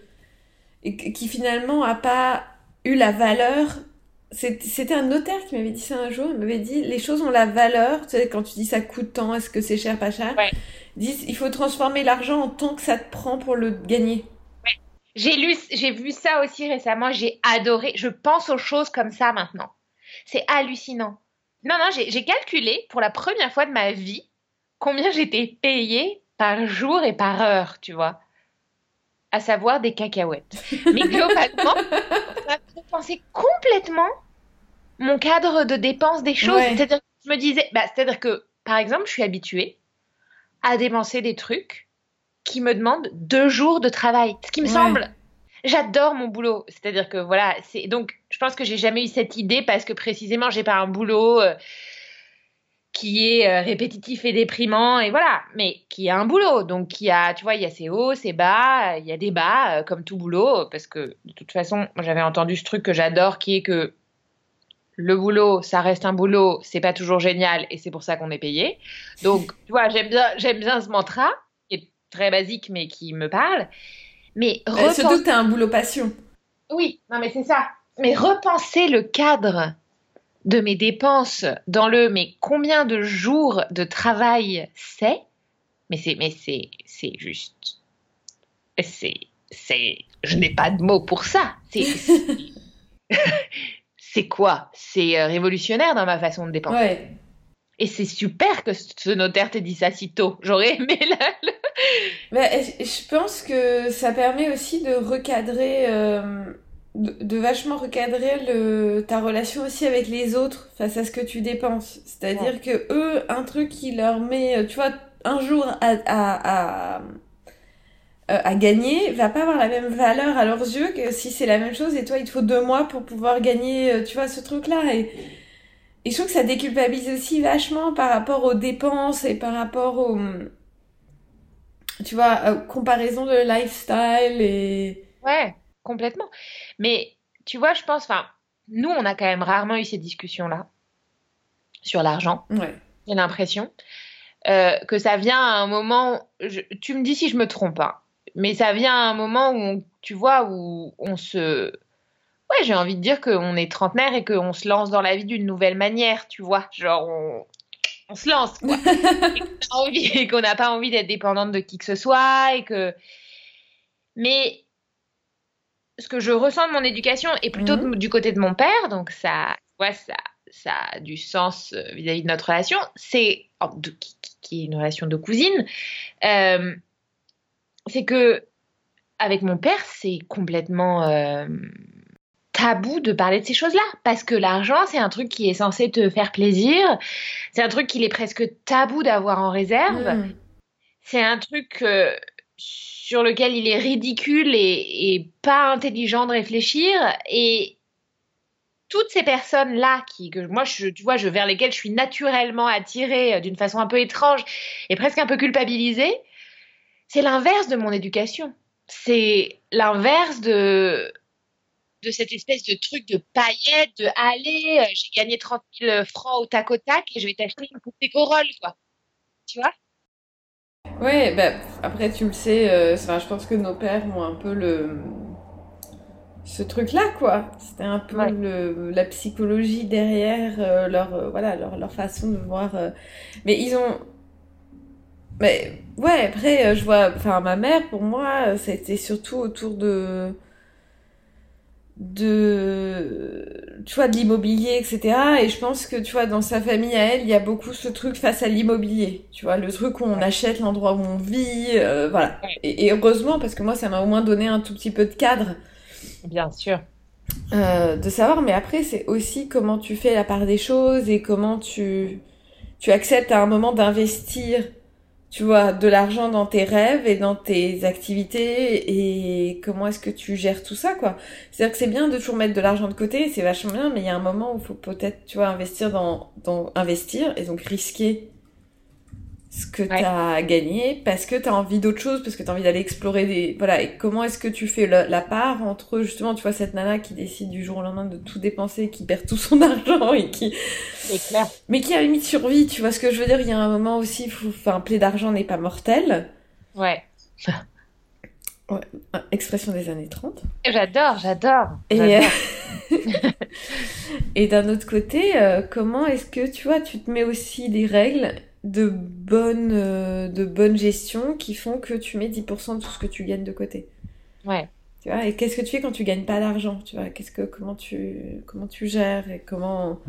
qui finalement a pas eu la valeur. C'était un notaire qui m'avait dit ça un jour, il m'avait dit, les choses ont la valeur, tu sais, quand tu dis ça coûte tant, est-ce que c'est cher, pas cher? Ouais. Il faut transformer l'argent en temps que ça te prend pour le gagner. J'ai lu, j'ai vu ça aussi récemment. J'ai adoré. Je pense aux choses comme ça maintenant. C'est hallucinant. Non, non, j'ai calculé pour la première fois de ma vie combien j'étais payée par jour et par heure, tu vois. À savoir des cacahuètes. Mais globalement, ça repensé complètement mon cadre de dépense des choses. Ouais. C'est-à-dire que je me disais, bah, c'est-à-dire que, par exemple, je suis habituée à dépenser des trucs qui me demandent deux jours de travail. Ce qui me Ouais. semble. J'adore mon boulot. C'est-à-dire que voilà, c'est donc je pense que j'ai jamais eu cette idée parce que précisément j'ai pas un boulot euh, qui est euh, répétitif et déprimant et voilà, mais qui a un boulot. Donc qui a, tu vois, il y a ses hauts, ses bas, il y a des bas euh, comme tout boulot parce que de toute façon, j'avais entendu ce truc que j'adore qui est que le boulot, ça reste un boulot, c'est pas toujours génial et c'est pour ça qu'on est payé. Donc, tu vois, j'aime bien, j'aime bien ce mantra, qui est très basique mais qui me parle. Mais Euh, repenser- surtout que t'as un boulot passion. oui, non mais c'est ça. Mais repenser le cadre de mes dépenses dans le mais combien de jours de travail c'est Mais c'est mais c'est c'est juste c'est c'est je n'ai pas de mots pour ça. C'est c'est- quoi? C'est euh, révolutionnaire dans ma façon de dépenser. Ouais. Et c'est super que ce notaire t'ait dit ça si tôt. J'aurais aimé la, le- Mais je je pense que ça permet aussi de recadrer, euh, de, de vachement recadrer le, ta relation aussi avec les autres face à ce que tu dépenses. C'est-à-dire que eux, un truc qui leur met, euh, tu vois, un jour à, à, à, euh, à gagner va pas avoir la même valeur à leurs yeux que si c'est la même chose et toi, il te faut deux mois pour pouvoir gagner, tu vois, ce truc-là. Et, et je trouve que ça déculpabilise aussi vachement par rapport aux dépenses et par rapport aux tu vois, euh, comparaison de lifestyle et... Ouais, complètement. Mais tu vois, je pense, enfin, nous, on a quand même rarement eu ces discussions-là sur l'argent. Ouais. J'ai l'impression euh, que ça vient à un moment. je- tu me dis si je me trompe pas, mais ça vient à un moment où, on- tu vois, où on se. Ouais, j'ai envie de dire qu'on est trentenaire et qu'on se lance dans la vie d'une nouvelle manière, tu vois. Genre, on, on se lance, quoi. et qu'on n'a pas envie d'être dépendante de qui que ce soit et que. Mais ce que je ressens de mon éducation est plutôt de- du côté de mon père, donc ça, tu vois, ça, ça a du sens euh, vis-à-vis de notre relation. C'est oh, qui est une relation de cousine. Euh, c'est que avec mon père, c'est complètement euh, tabou de parler de ces choses-là parce que l'argent, c'est un truc qui est censé te faire plaisir. C'est un truc qu'il est presque tabou d'avoir en réserve Mm. c'est un truc euh, sur lequel il est ridicule et, et pas intelligent de réfléchir. Et toutes ces personnes-là, qui, que moi, je, tu vois, je, vers lesquelles je suis naturellement attirée euh, d'une façon un peu étrange et presque un peu culpabilisée, c'est l'inverse de mon éducation. C'est l'inverse de de cette espèce de truc de paillettes, de allez, euh, j'ai gagné 30 000 francs au tac au tac et je vais t'acheter une poupée Corolle, quoi. Tu vois? Ouais, bah, après, tu le sais, euh, enfin, je pense que nos pères ont un peu le... ce truc-là, quoi. C'était un peu Ouais. le, la psychologie derrière euh, leur, euh, voilà, leur, leur façon de voir. euh. Mais ils ont... Mais ouais, après, euh, je vois... Enfin, ma mère, pour moi, euh, c'était surtout autour de... de tu vois de l'immobilier etc et je pense que tu vois dans sa famille à elle il y a beaucoup ce truc face à l'immobilier. Tu vois le truc où on achète l'endroit où on vit euh, voilà. Et heureusement parce que moi ça m'a au moins donné un tout petit peu de cadre Bien sûr. euh, de savoir. Mais après c'est aussi comment tu fais la part des choses et comment tu tu acceptes à un moment d'investir tu vois de l'argent dans tes rêves et dans tes activités et comment est-ce que tu gères tout ça quoi. C'est-à-dire que c'est bien de toujours mettre de l'argent de côté c'est vachement bien mais il y a un moment où il faut peut-être tu vois investir dans dans investir et donc risquer ce que Ouais. t'as gagné parce que t'as envie d'autre chose parce que t'as envie d'aller explorer des voilà et comment est-ce que tu fais la part entre justement tu vois cette nana qui décide du jour au lendemain de tout dépenser qui perd tout son argent et qui C'est clair. mais qui a une limite survie tu vois ce que je veux dire? Il y a un moment aussi faut enfin plaie d'argent n'est pas mortel Ouais. Ah, expression des années 30 J'adore, j'adore. et j'adore. et d'un autre côté euh, comment est-ce que tu vois tu te mets aussi des règles de bonne euh, de bonne gestion qui font que tu mets 10% de tout ce que tu gagnes de côté Ouais. Tu vois, et qu'est-ce que tu fais quand tu gagnes pas d'argent Tu vois, qu'est-ce que comment tu comment tu gères et comment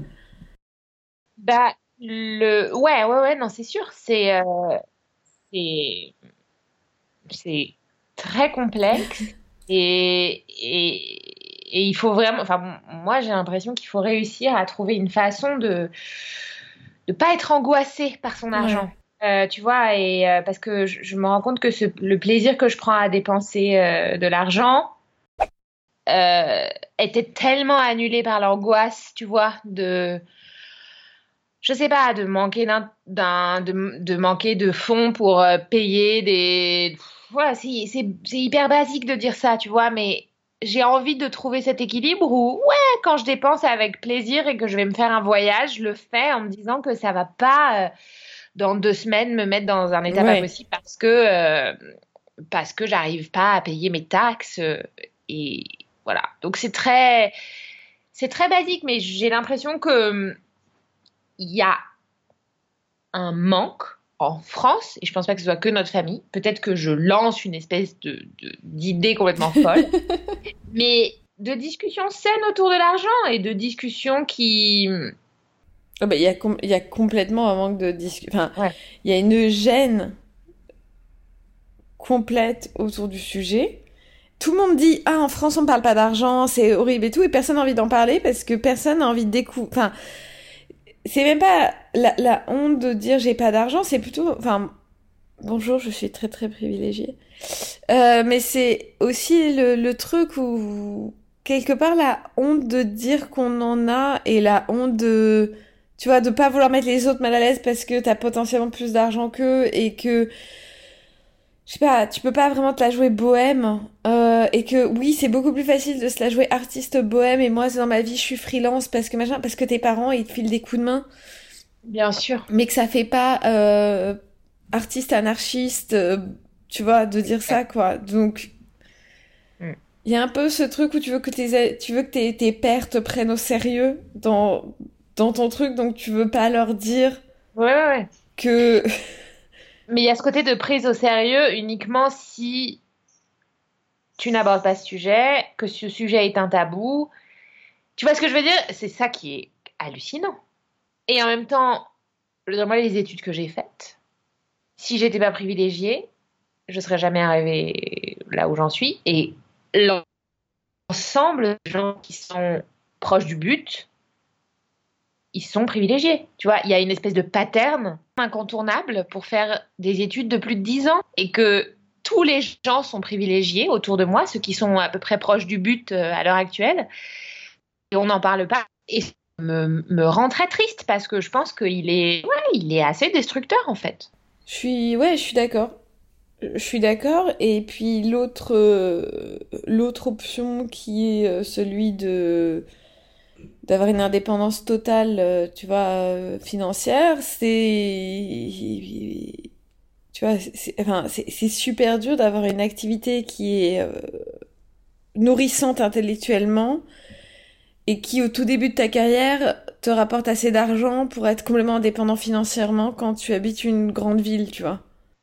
Bah, le... Ouais, ouais, ouais, non, c'est sûr. C'est... euh, C'est... C'est très complexe. Et... Et... et il faut vraiment. Enfin, moi, j'ai l'impression qu'il faut réussir à trouver une façon de ne pas être angoissé par son argent. Euh, tu vois, et euh, parce que je, je, me rends compte que ce, le plaisir que je prends à dépenser euh, de l'argent était tellement annulé par l'angoisse, tu vois, de je sais pas, de manquer d'un, de, de, manquer de fonds pour payer des. Voilà, c'est hyper basique de dire ça, tu vois, mais j'ai envie de trouver cet équilibre où, ouais, quand je dépense avec plaisir et que je vais me faire un voyage, je le fais en me disant que ça va pas. Euh, dans deux semaines me mettre dans un état ouais. pas possible parce que euh, parce que j'arrive pas à payer mes taxes euh, et voilà donc c'est très c'est très basique mais j'ai l'impression que il y a un manque en France et je pense pas que ce soit que notre famille peut-être que je lance une espèce de d'idée complètement folle mais de discussions saines autour de l'argent et de discussions qui il oh bah, y, a y a complètement un manque de discussion. Enfin, il ouais. y a une gêne complète autour du sujet. Tout le monde dit Ah, en France, on parle pas d'argent, c'est horrible et tout, et personne n'a envie d'en parler parce que personne n'a envie de découvrir. Enfin, c'est même pas la, la, honte de dire j'ai pas d'argent, c'est plutôt. Enfin, bonjour, je suis très très privilégiée. Euh, mais c'est aussi le, le truc où, quelque part, la honte de dire qu'on en a et la honte de tu vois, de pas vouloir mettre les autres mal à l'aise parce que t'as potentiellement plus d'argent qu'eux et que, je sais pas, tu peux pas vraiment te la jouer bohème euh, et que oui, c'est beaucoup plus facile de se la jouer artiste bohème et moi, dans ma vie, je suis freelance parce que machin, parce que tes parents, ils te filent des coups de main. Bien sûr. Mais que ça fait pas euh, artiste anarchiste, euh, tu vois, de dire ça, quoi. Donc, il y a un peu ce truc où tu veux que tes, tu veux que tes, tes pères te prennent au sérieux dans, dans ton truc, donc tu veux pas leur dire ouais, ouais, ouais. que. Mais il y a ce côté de prise au sérieux uniquement si tu n'abordes pas ce sujet, que ce sujet est un tabou. Tu vois ce que je veux dire? C'est ça qui est hallucinant. Et en même temps, moi, les études que j'ai faites, si j'étais pas privilégiée, je serais jamais arrivée là où j'en suis. Et l'ensemble des gens qui sont proches du but, ils sont privilégiés. Tu vois, il y a une espèce de pattern incontournable pour faire des études de plus de 10 ans et que tous les gens sont privilégiés autour de moi, ceux qui sont à peu près proches du but euh, à l'heure actuelle. Et on n'en parle pas. Et ça me, me rend très triste parce que je pense qu'il est, il est assez destructeur en fait. Je suis, ouais, je suis d'accord. Je suis d'accord. Et puis l'autre, euh, l'autre option qui est euh, celui de d'avoir une indépendance totale, euh, tu vois, euh, financière, c'est, tu vois, c'est, enfin, super dur d'avoir une activité qui est euh, nourrissante intellectuellement et qui, au tout début de ta carrière, te rapporte assez d'argent pour être complètement indépendant financièrement quand tu habites une grande ville, tu vois.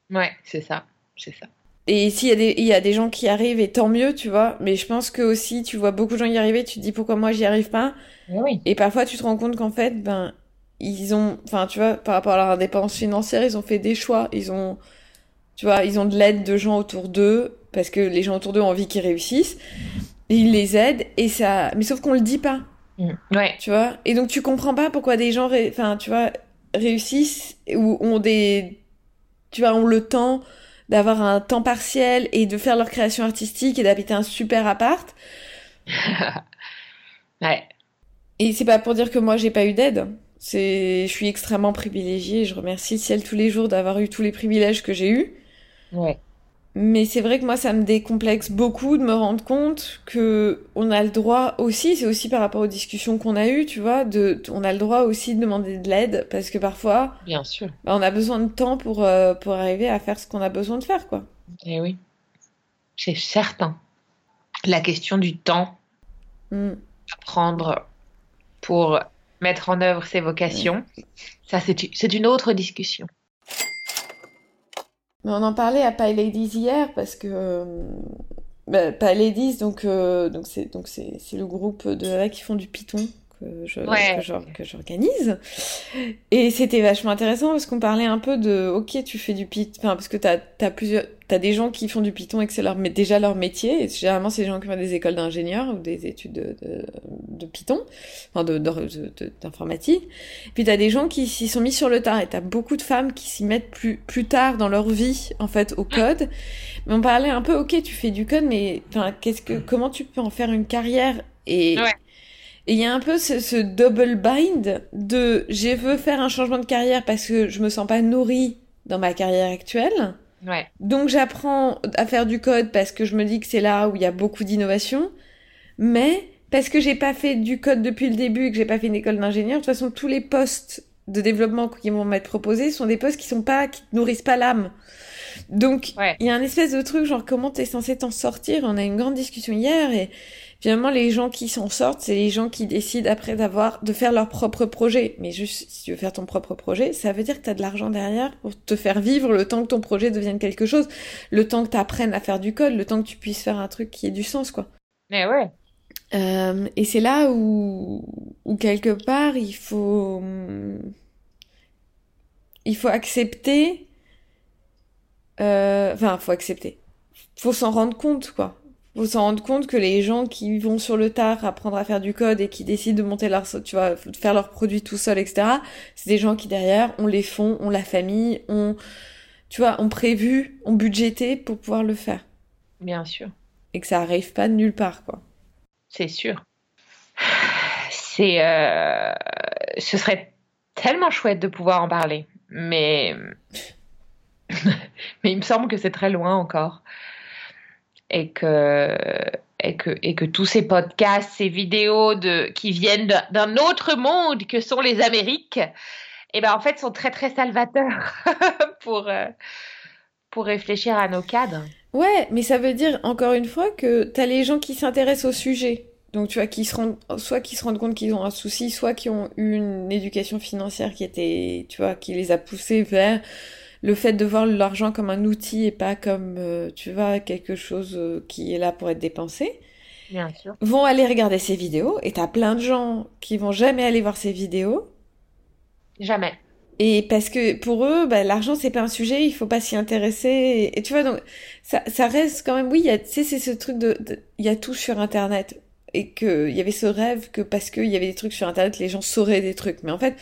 Ouais, c'est ça, c'est ça. Et ici, il y, a des, il y a des gens qui arrivent et tant mieux, tu vois. Mais je pense que aussi, tu vois beaucoup de gens y arriver, tu te dis pourquoi moi j'y arrive pas. Oui. Et parfois, tu te rends compte qu'en fait, ben, ils ont, enfin, tu vois, par rapport à leur indépendance financière, ils ont fait des choix. Ils ont, tu vois, ils ont de l'aide de gens autour d'eux parce que les gens autour d'eux ont envie qu'ils réussissent. Et ils les aident et ça, mais sauf qu'on le dit pas. Mmh. Ouais. Tu vois? Et donc, tu comprends pas pourquoi des gens, ré... enfin, tu vois, réussissent ou ont des, tu vois, ont le temps d'avoir un temps partiel et de faire leur création artistique et d'habiter un super appart. ouais. Et c'est pas pour dire que moi j'ai pas eu d'aide. C'est, je suis extrêmement privilégiée. Je remercie le ciel tous les jours d'avoir eu tous les privilèges que j'ai eus. Ouais. Mais c'est vrai que moi, ça me décomplexe beaucoup de me rendre compte que on a le droit aussi, c'est aussi par rapport aux discussions qu'on a eues, tu vois, de, on a le droit aussi de demander de l'aide parce que parfois, bien sûr, bah, on a besoin de temps pour euh, pour arriver à faire ce qu'on a besoin de faire, quoi. Eh oui, c'est certain. La question du temps mm. à prendre pour mettre en œuvre ses vocations, mm. ça c'est une autre discussion. On en parlait à Pie Ladies hier parce que euh, bah, Pie Ladies donc euh, c'est c'est le groupe de là qui font du Python que je Ouais. j'organise. Et c'était vachement intéressant parce qu'on parlait un peu de ok tu fais du Python, enfin parce que t'as t'as plusieurs t'as des gens qui font du Python et que c'est leur déjà leur métier. Et généralement c'est des gens qui font des écoles d'ingénieurs ou des études de, de, de Python, enfin de de- de- d'informatique. Puis t'as des gens qui s'y sont mis sur le tard et t'as beaucoup de femmes qui s'y mettent plus plus tard dans leur vie en fait au code. Mais on parlait un peu ok tu fais du code mais enfin qu'est-ce que comment tu peux en faire une carrière et Ouais. Et il y a un peu ce, ce double bind de je veux faire un changement de carrière parce que je me sens pas nourrie dans ma carrière actuelle. Ouais. Donc j'apprends à faire du code parce que je me dis que c'est là où il y a beaucoup d'innovation. Mais parce que j'ai pas fait du code depuis le début et que j'ai pas fait une école d'ingénieur, de toute façon tous les postes de développement qui vont m'être proposés sont des postes qui sont pas qui nourrissent pas l'âme. Donc il Ouais. y a un espèce de truc genre comment t'es censé t'en sortir? On a eu une grande discussion hier et Finalement, les gens qui s'en sortent, c'est les gens qui décident après d'avoir, de faire leur propre projet. Mais juste, si tu veux faire ton propre projet, ça veut dire que tu as de l'argent derrière pour te faire vivre le temps que ton projet devienne quelque chose, le temps que tu apprennes à faire du code, le temps que tu puisses faire un truc qui ait du sens, quoi. Mais ouais. Euh, et c'est là où, où quelque part il faut, il faut accepter, euh, enfin, faut accepter, faut s'en rendre compte, quoi. Faut s'en rendre compte que les gens qui vont sur le tard apprendre à faire du code et qui décident de monter leur, tu vois, faire leurs produits tout seuls, etc. C'est des gens qui derrière ont les fonds, ont la famille, ont, tu vois, ont prévu, ont budgété pour pouvoir le faire. Bien sûr. Et que ça arrive pas de nulle part, quoi. C'est sûr. C'est, euh, ce serait tellement chouette de pouvoir en parler, mais, mais il me semble que c'est très loin encore, et que, et que, et que tous ces podcasts, ces vidéos de, qui viennent d'un- autre monde que sont les Amériques, et ben en fait sont très très salvateurs pour, euh, pour réfléchir à nos cadres. Ouais, mais ça veut dire encore une fois que t'as les gens qui s'intéressent au sujet. Donc tu vois, qui se rendent, soit qui se rendent compte qu'ils ont un souci, soit qui ont eu une éducation financière qui était, tu vois, qui les a poussés vers le fait de voir l'argent comme un outil et pas comme, euh, tu vois, quelque chose euh, qui est là pour être dépensé. Bien sûr. Vont aller regarder ces vidéos et t'as plein de gens qui vont jamais aller voir ces vidéos. Jamais. Et parce que pour eux, bah, l'argent c'est pas un sujet, il faut pas s'y intéresser. Et, et tu vois donc ça, ça reste quand même, oui, sais, c'est ce truc de, de- il y a tout sur Internet et que il y avait ce rêve que parce qu'il y avait des trucs sur Internet, les gens sauraient des trucs. Mais en fait,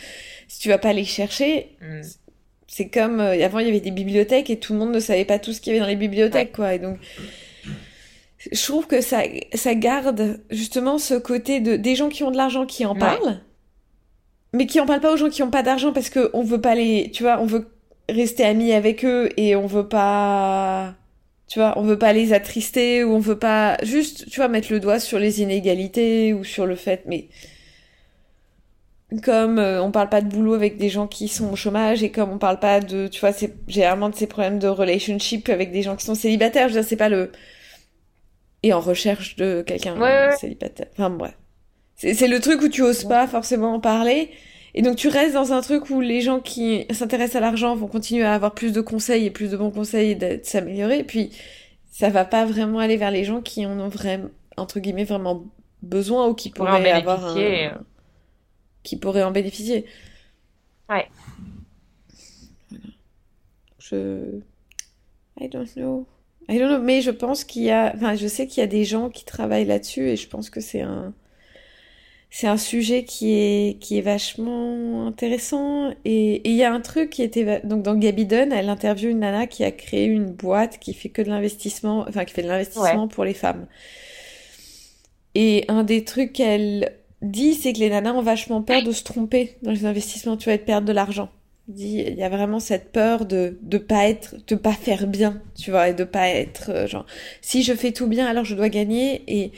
si tu vas pas les chercher, Mm. C'est comme euh, avant il y avait des bibliothèques et tout le monde ne savait pas tout ce qu'il y avait dans les bibliothèques, quoi. Et donc je trouve que ça, ça garde justement ce côté de des gens qui ont de l'argent qui en Ouais. parlent, mais qui en parlent pas aux gens qui ont pas d'argent parce que on veut pas les, tu vois, on veut rester amis avec eux et on veut pas, tu vois, on veut pas les attrister ou on veut pas juste, tu vois, mettre le doigt sur les inégalités ou sur le fait, mais comme euh, on parle pas de boulot avec des gens qui sont au chômage et comme on parle pas de, tu vois, c'est généralement de ces problèmes de relationship avec des gens qui sont célibataires, je veux dire, c'est pas le et en recherche de quelqu'un Ouais, célibataire. Enfin bref, c'est c'est le truc où tu oses pas forcément en parler. Et donc tu restes dans un truc où les gens qui s'intéressent à l'argent vont continuer à avoir plus de conseils et plus de bons conseils et de, s'améliorer. Et puis ça va pas vraiment aller vers les gens qui en ont vraiment, entre guillemets, vraiment besoin ou qui Pourraient en pourraient avoir un... qui pourraient en bénéficier. Ouais. Je... I don't know. I don't know. Mais je pense qu'il y a, enfin, je sais qu'il y a des gens qui travaillent là-dessus et je pense que c'est un, c'est un sujet qui est, qui est vachement intéressant. Et il y a un truc qui était, donc dans Gaby Dunn, elle interviewe une nana qui a créé une boîte qui fait que de l'investissement, enfin, qui fait de l'investissement pour les femmes. Et un des trucs qu'elle dit, c'est que les nanas ont vachement peur de se tromper dans les investissements, tu vois, et de perdre de l'argent. Dit, il y a vraiment cette peur de, de pas être, de pas faire bien, tu vois, et de pas être, euh, genre, si je fais tout bien, alors je dois gagner, et,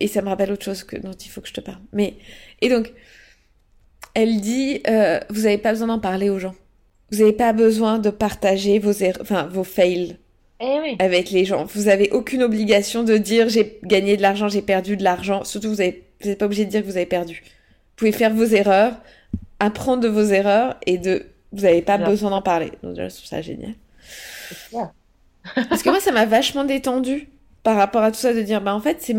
et ça me rappelle autre chose que, dont il faut que je te parle. Mais, et donc, elle dit, euh, vous n'avez pas besoin d'en parler aux gens. Vous n'avez pas besoin de partager vos erreurs, enfin, vos fails Eh oui. avec les gens. Vous avez aucune obligation de dire j'ai gagné de l'argent, j'ai perdu de l'argent. Surtout, vous avez, vous n'êtes pas obligé de dire que vous avez perdu. Vous pouvez faire vos erreurs, apprendre de vos erreurs et de, vous n'avez pas Bien. besoin d'en parler. Donc, je trouve ça génial. Parce que moi, ça m'a vachement détendu par rapport à tout ça de dire, bah, en fait, c'est,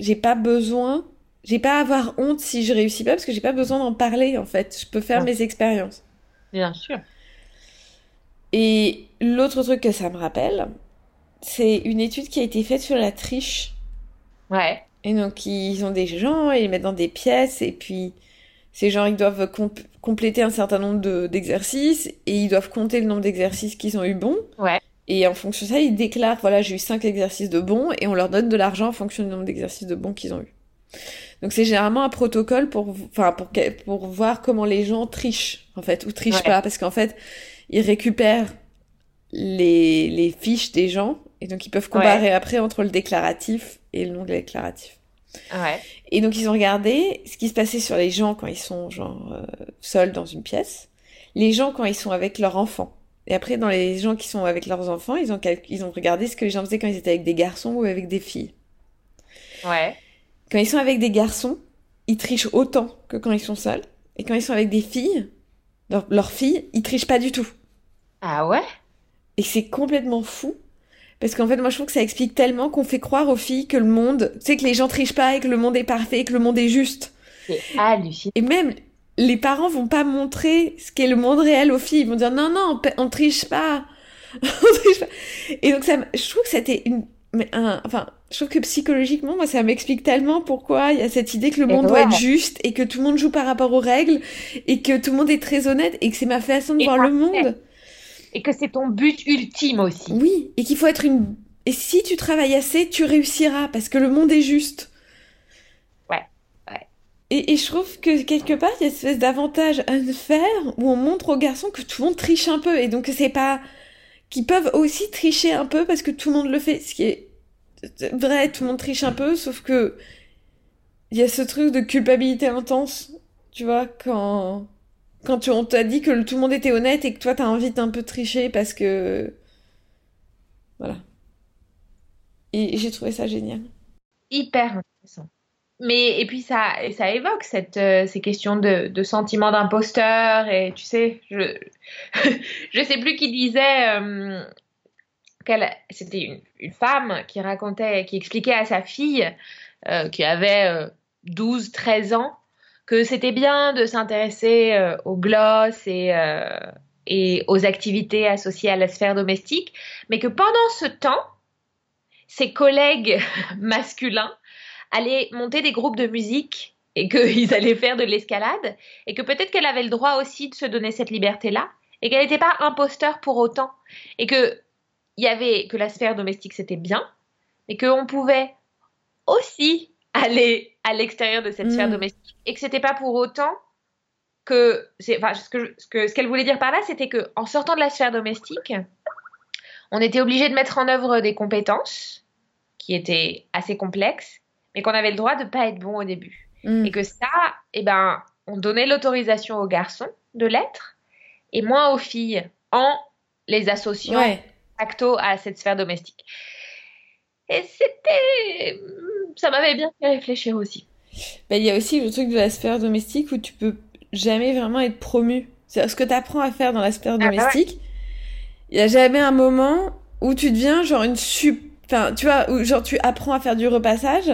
j'ai pas besoin j'ai pas à avoir honte si je réussis pas parce que j'ai pas besoin d'en parler en fait. Je peux faire Ouais. mes expériences. Bien sûr. Et l'autre truc que ça me rappelle, c'est une étude qui a été faite sur la triche. Ouais. Et donc, ils ont des gens, ils les mettent dans des pièces, et puis ces gens, ils doivent comp- compléter un certain nombre de- d'exercices, et ils doivent compter le nombre d'exercices qu'ils ont eu bons. Ouais. Et en fonction de ça, ils déclarent, voilà, j'ai eu cinq exercices de bons, et on leur donne de l'argent en fonction du nombre d'exercices de bons qu'ils ont eu. Donc c'est généralement un protocole pour, enfin, pour, pour voir comment les gens trichent, en fait, ou trichent Ouais. pas, parce qu'en fait, ils récupèrent les, les fiches des gens, et donc ils peuvent comparer après entre le déclaratif et le non déclaratif. Ouais. Et donc ils ont regardé ce qui se passait sur les gens quand ils sont genre euh, seuls dans une pièce, les gens quand ils sont avec leurs enfants. Et après dans les gens qui sont avec leurs enfants, ils ont ils ont regardé ce que les gens faisaient quand ils étaient avec des garçons ou avec des filles. Ouais. Quand ils sont avec des garçons, ils trichent autant que quand ils sont seuls. Et quand ils sont avec des filles, leur- leurs filles, ils trichent pas du tout. Ah ouais? Et c'est complètement fou. Parce qu'en fait, moi, je trouve que ça explique tellement qu'on fait croire aux filles que le monde, tu sais, que les gens trichent pas et que le monde est parfait et que le monde est juste. C'est hallucinant. Et même, les parents vont pas montrer ce qu'est le monde réel aux filles. Ils vont dire non, non, on, triche pas. on triche pas. Et donc, ça, je trouve que c'était une, mais un, enfin, je trouve que psychologiquement, moi, ça m'explique tellement pourquoi il y a cette idée que le monde doit être juste et que tout le monde joue par rapport aux règles et que tout le monde est très honnête et que c'est ma façon de Et voir le monde. Et que c'est ton but ultime aussi. Oui, et qu'il faut être une. Et si tu travailles assez, tu réussiras parce que le monde est juste. Ouais, ouais. Et, et je trouve que quelque part, il y a une espèce d'avantage unfair où on montre aux garçons que tout le monde triche un peu et donc que c'est pas. qu'ils peuvent aussi tricher un peu parce que tout le monde le fait. Ce qui est vrai, tout le monde triche un peu, sauf que. Il y a ce truc de culpabilité intense, tu vois, quand. Quand tu, on t'a dit que tout le monde était honnête et que toi t'as envie d'un peu tricher parce que. Voilà. Et j'ai trouvé ça génial. Hyper intéressant. Mais, et puis ça, ça évoque cette, euh, ces questions de, de sentiment d'imposteur. Et tu sais, je, je sais plus qui disait euh, c'était une, une femme qui racontait, qui expliquait à sa fille, euh, qui avait euh, 12, 13 ans, que c'était bien de s'intéresser euh, aux glosses et, euh, et aux activités associées à la sphère domestique, mais que pendant ce temps, ses collègues masculins allaient monter des groupes de musique et qu'ils allaient faire de l'escalade et que peut-être qu'elle avait le droit aussi de se donner cette liberté-là et qu'elle n'était pas imposteur pour autant et que y avait que la sphère domestique c'était bien mais qu'on pouvait aussi aller à l'extérieur de cette sphère Mm. domestique et que c'était pas pour autant que c'est enfin ce que je- ce que ce qu'elle voulait dire par là c'était que en sortant de la sphère domestique on était obligé de mettre en œuvre des compétences qui étaient assez complexes, mais qu'on avait le droit de pas être bon au début. Mm. Et que ça, eh ben, on donnait l'autorisation aux garçons de l'être et moins aux filles en les associant Ouais. facto à cette sphère domestique. Et c'était, ça m'avait bien fait réfléchir aussi. Bah, il y a aussi le truc de la sphère domestique où tu peux jamais vraiment être promu. C'est ce que tu apprends à faire dans la sphère bah ouais. domestique. Il y a jamais un moment où tu deviens genre une sup... Enfin, tu vois, où genre tu apprends à faire du repassage,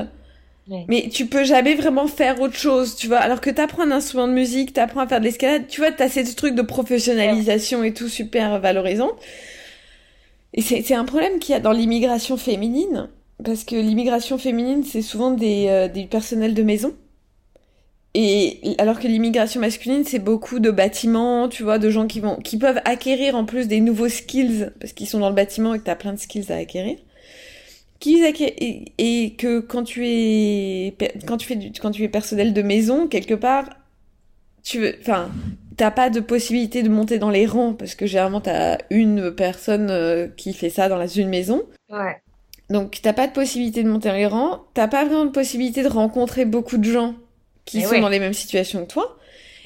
Ouais. mais tu peux jamais vraiment faire autre chose, tu vois. Alors que t'apprends un instrument de musique, t'apprends à faire de l'escalade, tu vois, t'as ces trucs de professionnalisation et tout super valorisant. Et c'est un problème qu'il y a dans l'immigration féminine, parce que l'immigration féminine, c'est souvent des, euh, des personnels de maison. Et alors que l'immigration masculine, c'est beaucoup de bâtiments, tu vois, de gens qui vont, qui peuvent acquérir en plus des nouveaux skills, parce qu'ils sont dans le bâtiment et que t'as plein de skills à acquérir. Qui et que quand tu es, quand tu fais du, quand tu es personnel de maison, quelque part, tu veux, enfin, t'as pas de possibilité de monter dans les rangs, parce que généralement t'as une personne euh, qui fait ça dans la une maison. Ouais. Donc, t'as pas de possibilité de monter les rangs, t'as pas vraiment de possibilité de rencontrer beaucoup de gens qui Eh sont ouais. dans les mêmes situations que toi,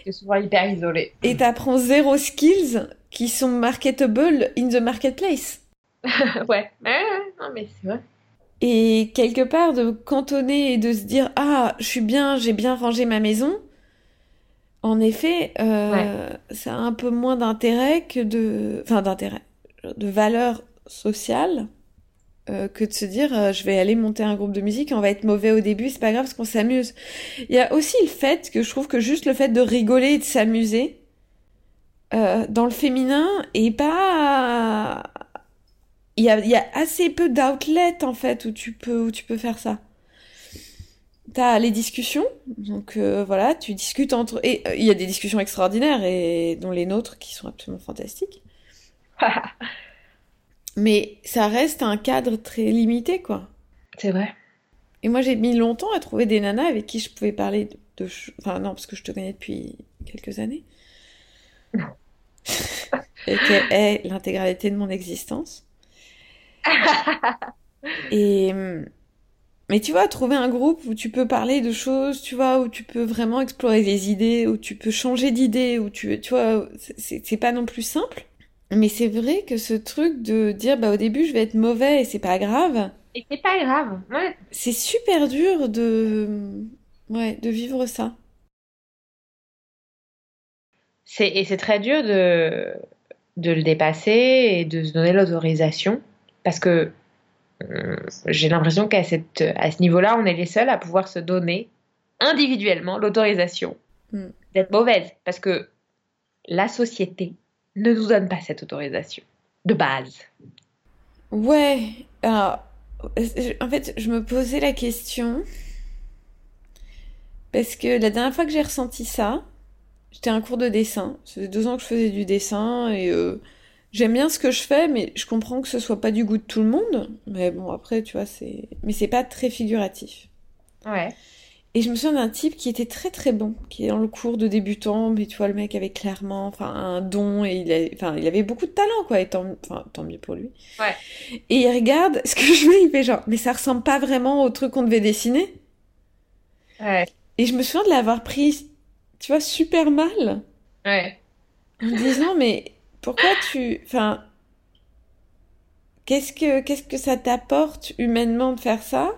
C'est souvent hyper isolé. et t'apprends zéro skills qui sont marketable in the marketplace. ouais. Ouais, ouais, non, mais c'est vrai. Et quelque part, de cantonner et de se dire Ah, je suis bien, j'ai bien rangé ma maison, en effet, euh, ça a un peu moins d'intérêt que de. Enfin, d'intérêt, de valeur sociale euh, que de se dire euh, je vais aller monter un groupe de musique, on va être mauvais au début, c'est pas grave parce qu'on s'amuse. Il y a aussi le fait que je trouve que juste le fait de rigoler et de s'amuser euh, dans le féminin est pas il y a, il y a assez peu d'outlets en fait où tu peux où tu peux faire ça. T'as les discussions, donc euh, voilà, tu discutes entre et euh, il y a des discussions extraordinaires et dont les nôtres qui sont absolument fantastiques. Mais ça reste un cadre très limité quoi. C'est vrai. Et moi j'ai mis longtemps à trouver des nanas avec qui je pouvais parler de, de enfin non parce que je te connais depuis quelques années. et qu'elle est l'intégralité de mon existence. Et hum, mais tu vois, trouver un groupe où tu peux parler de choses, tu vois, où tu peux vraiment explorer les idées, où tu peux changer d'idée, où tu, tu vois, c'est pas non plus simple. Mais c'est vrai que ce truc de dire, bah au début je vais être mauvais et c'est pas grave, Et c'est pas grave. Ouais. c'est super dur de, ouais, de vivre ça. C'est, et c'est très dur de, de le dépasser et de se donner l'autorisation parce que euh, j'ai l'impression qu'à cette, à ce niveau-là, on est les seuls à pouvoir se donner individuellement l'autorisation Mm. d'être mauvaise parce que la société ne nous donne pas cette autorisation de base. Ouais, alors, en fait, je me posais la question parce que la dernière fois que j'ai ressenti ça, j'étais à un cours de dessin. Ça faisait deux ans que je faisais du dessin et euh, j'aime bien ce que je fais, mais je comprends que ce soit pas du goût de tout le monde. Mais bon, après, tu vois, c'est, mais c'est pas très figuratif. Ouais. Et je me souviens d'un type qui était très très bon, qui est dans le cours de débutant, mais tu vois, le mec avait clairement, enfin, un don et il, a- enfin, il avait beaucoup de talent, quoi, et tant, enfin, tant mieux pour lui. Ouais. Et il regarde ce que je fais, il fait genre, mais ça ressemble pas vraiment au truc qu'on devait dessiner. Ouais. Et je me souviens de l'avoir pris, tu vois, super mal, Ouais. en me disant, mais pourquoi tu, enfin, qu'est-ce que, qu'est-ce que ça t'apporte humainement de faire ça?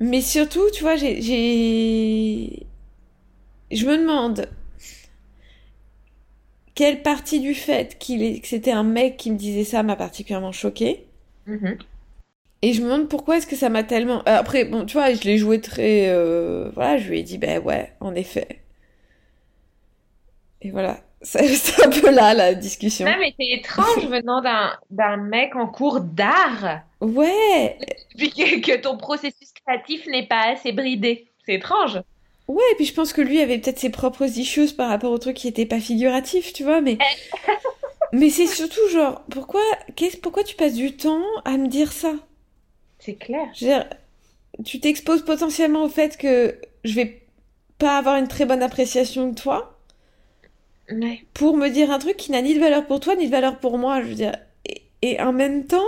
Mais surtout, tu vois, j'ai, je me demande quelle partie du fait qu'il est, que c'était un mec qui me disait ça m'a particulièrement choquée. Mhm. Et je me demande pourquoi est-ce que ça m'a tellement... euh, Après, bon, tu vois, je l'ai joué très... euh, Voilà, je lui ai dit, ben ouais, en effet. Et voilà, c'est un peu là, la discussion. Non, mais c'est étrange venant d'un, d'un mec en cours d'art. Ouais, Puis que, que ton processus créatif n'est pas assez bridé. C'est étrange. ouais, et puis je pense que lui avait peut-être ses propres issues par rapport au truc qui était pas figuratif, tu vois, mais... Mais c'est surtout genre, pourquoi, qu'est-ce, pourquoi tu passes du temps à me dire ça? C'est clair. Je veux dire, tu t'exposes potentiellement au fait que je vais pas avoir une très bonne appréciation de toi. Ouais. pour me dire un truc qui n'a ni de valeur pour toi ni de valeur pour moi. Je veux dire, et, et en même temps,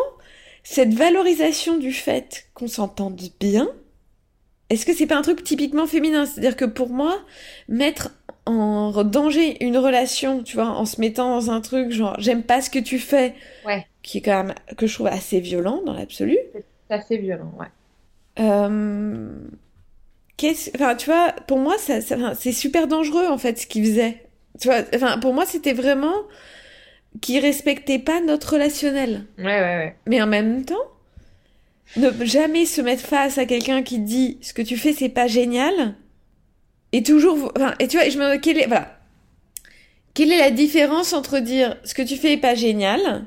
cette valorisation du fait qu'on s'entende bien, est-ce que c'est pas un truc typiquement féminin? C'est-à-dire que pour moi, mettre en danger une relation, tu vois, en se mettant dans un truc genre j'aime pas ce que tu fais, Ouais. qui est quand même que je trouve assez violent dans l'absolu. C'est assez violent, ouais. Euh, qu'est-ce, enfin, tu vois, pour moi, ça, ça- enfin, c'est super dangereux en fait ce qu'il faisait. Tu vois, enfin, pour moi, c'était vraiment qu'il respectait pas notre relationnel. Ouais, ouais, ouais. Mais en même temps, ne jamais se mettre face à quelqu'un qui dit ce que tu fais, c'est pas génial. Et toujours, enfin, et tu vois, je me, quelle est, voilà. Quelle est la différence entre dire ce que tu fais est pas génial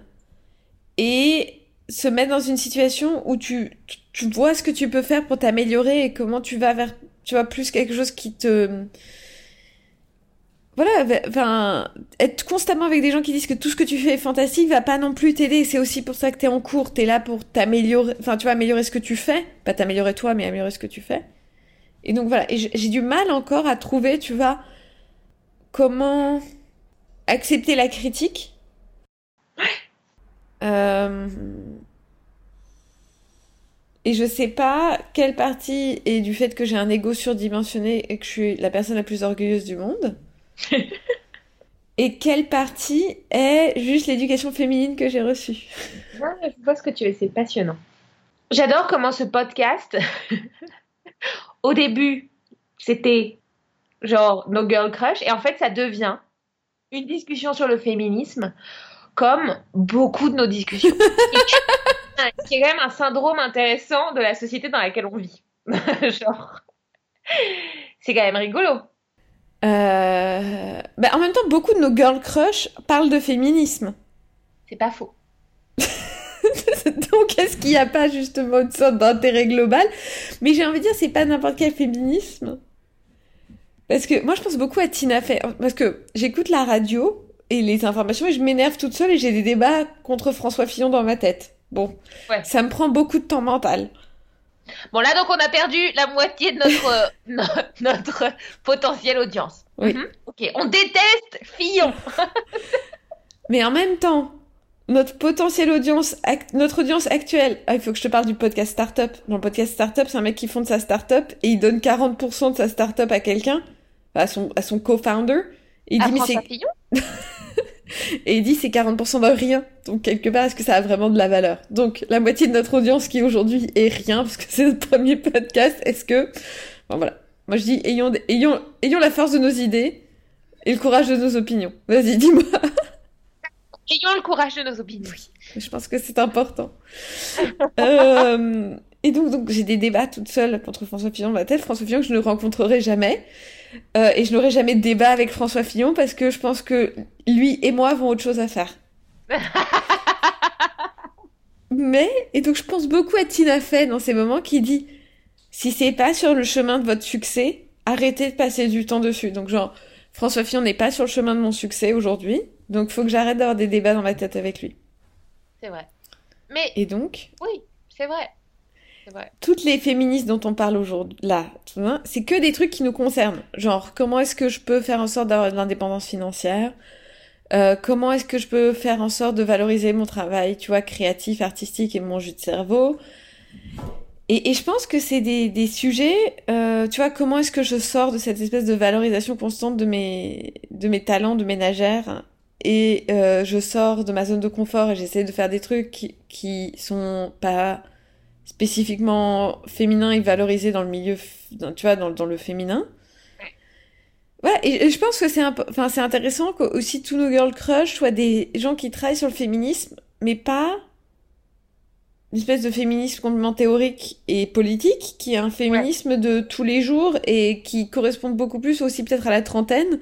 et se mettre dans une situation où tu, tu- tu vois ce que tu peux faire pour t'améliorer et comment tu vas vers, tu vois, plus quelque chose qui te, voilà, enfin, être constamment avec des gens qui disent que tout ce que tu fais est fantastique va pas non plus t'aider. C'est aussi pour ça que t'es en cours, t'es là pour t'améliorer, enfin, tu vois, améliorer ce que tu fais. Pas t'améliorer toi, mais améliorer ce que tu fais. Et donc voilà, j'ai du mal encore à trouver, tu vois, comment accepter la critique. Euh, Et je sais pas quelle partie est du fait que j'ai un ego surdimensionné et que je suis la personne la plus orgueilleuse du monde. Et quelle partie est juste l'éducation féminine que j'ai reçue? Je vois ce que tu veux, c'est passionnant. J'adore comment ce podcast, au début, c'était genre nos girl crush, et en fait, ça devient une discussion sur le féminisme, comme beaucoup de nos discussions. Qui est quand même un syndrome intéressant de la société dans laquelle on vit. Genre, c'est quand même rigolo. Euh, bah, en même temps, beaucoup de nos girl crush parlent de féminisme. C'est pas faux. Donc, est-ce qu'il n'y a pas justement une sorte d'intérêt global? Mais j'ai envie de dire, c'est pas n'importe quel féminisme. Parce que moi, je pense beaucoup à Tina Fey. Parce que j'écoute la radio et les informations et je m'énerve toute seule et j'ai des débats contre François Fillon dans ma tête. Bon, Ouais. ça me prend beaucoup de temps mental. Bon, là, donc, on a perdu la moitié de notre, euh, no- notre potentielle audience. Oui. Mhm. Ok, on déteste Fillon. Mais en même temps, notre potentielle audience, notre audience actuelle, ah, il faut que je te parle du podcast Startup. Dans le podcast Startup, c'est un mec qui fonde sa startup et il donne 40% de sa startup à quelqu'un, à son, à son co-founder. Il À dit, mais François c'est, Fillon? et il dit, c'est 40% de rien. Donc, quelque part, est-ce que ça a vraiment de la valeur? Donc, la moitié de notre audience qui aujourd'hui est rien, parce que c'est notre premier podcast, est-ce que, bon, voilà. Moi, je dis, ayons, ayons, ayons la force de nos idées et le courage de nos opinions. Vas-y, dis-moi. Ayons le courage de nos opinions. Je pense que c'est important. Euh, et donc, donc j'ai des débats toute seule contre François Fillon tête. François Fillon que je ne rencontrerai jamais. Euh, et je n'aurai jamais de débat avec François Fillon parce que je pense que lui et moi avons autre chose à faire. Mais, et donc je pense beaucoup à Tina Fey dans ces moments qui dit si c'est pas sur le chemin de votre succès, arrêtez de passer du temps dessus. Donc, genre, François Fillon n'est pas sur le chemin de mon succès aujourd'hui. Donc, faut que j'arrête d'avoir des débats dans ma tête avec lui. C'est vrai. Mais Et donc, oui, c'est vrai. Toutes les féministes dont on parle aujourd'hui, là, c'est que des trucs qui nous concernent. Genre, comment est-ce que je peux faire en sorte d'avoir de l'indépendance financière? Euh, Comment est-ce que je peux faire en sorte de valoriser mon travail, tu vois, créatif, artistique et mon jus de cerveau? Et, je pense que c'est des, des sujets, euh, tu vois, comment est-ce que je sors de cette espèce de valorisation constante de mes, de mes talents de ménagère et euh, je sors de ma zone de confort et j'essaie de faire des trucs qui, qui sont pas spécifiquement féminins et valorisés dans le milieu, dans- tu vois, dans, dans le féminin. Ouais, et, et je pense que c'est enfin, c'est intéressant que aussi tous nos girl crush soient des gens qui travaillent sur le féminisme, mais pas une espèce de féminisme complètement théorique et politique, qui est un féminisme de tous les jours et qui correspond beaucoup plus aussi peut-être à la trentaine,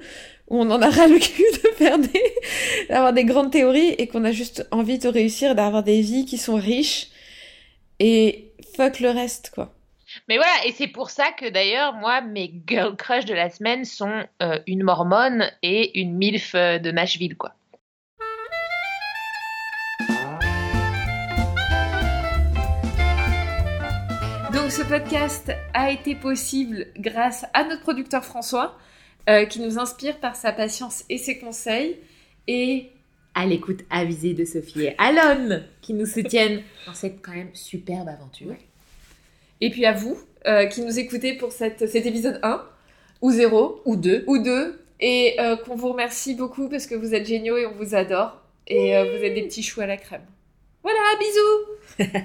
où on en a ras le cul de faire des, d'avoir des grandes théories et qu'on a juste envie de réussir, d'avoir des vies qui sont riches et fuck le reste, quoi. Mais voilà, et c'est pour ça que d'ailleurs, moi, mes girl crush de la semaine sont euh, une mormone et une milf euh, de Nashville, quoi. Donc ce podcast a été possible grâce à notre producteur François, euh, qui nous inspire par sa patience et ses conseils, et À l'écoute avisée de Sophie et Alon, qui nous soutiennent dans cette quand même superbe aventure. et puis à vous, euh, qui nous écoutez pour cette, cet épisode 1, ou 0, Ou deux. ou 2, et euh, qu'on vous remercie beaucoup parce que vous êtes géniaux et on vous adore, et euh, vous êtes des petits choux à la crème. Voilà, bisous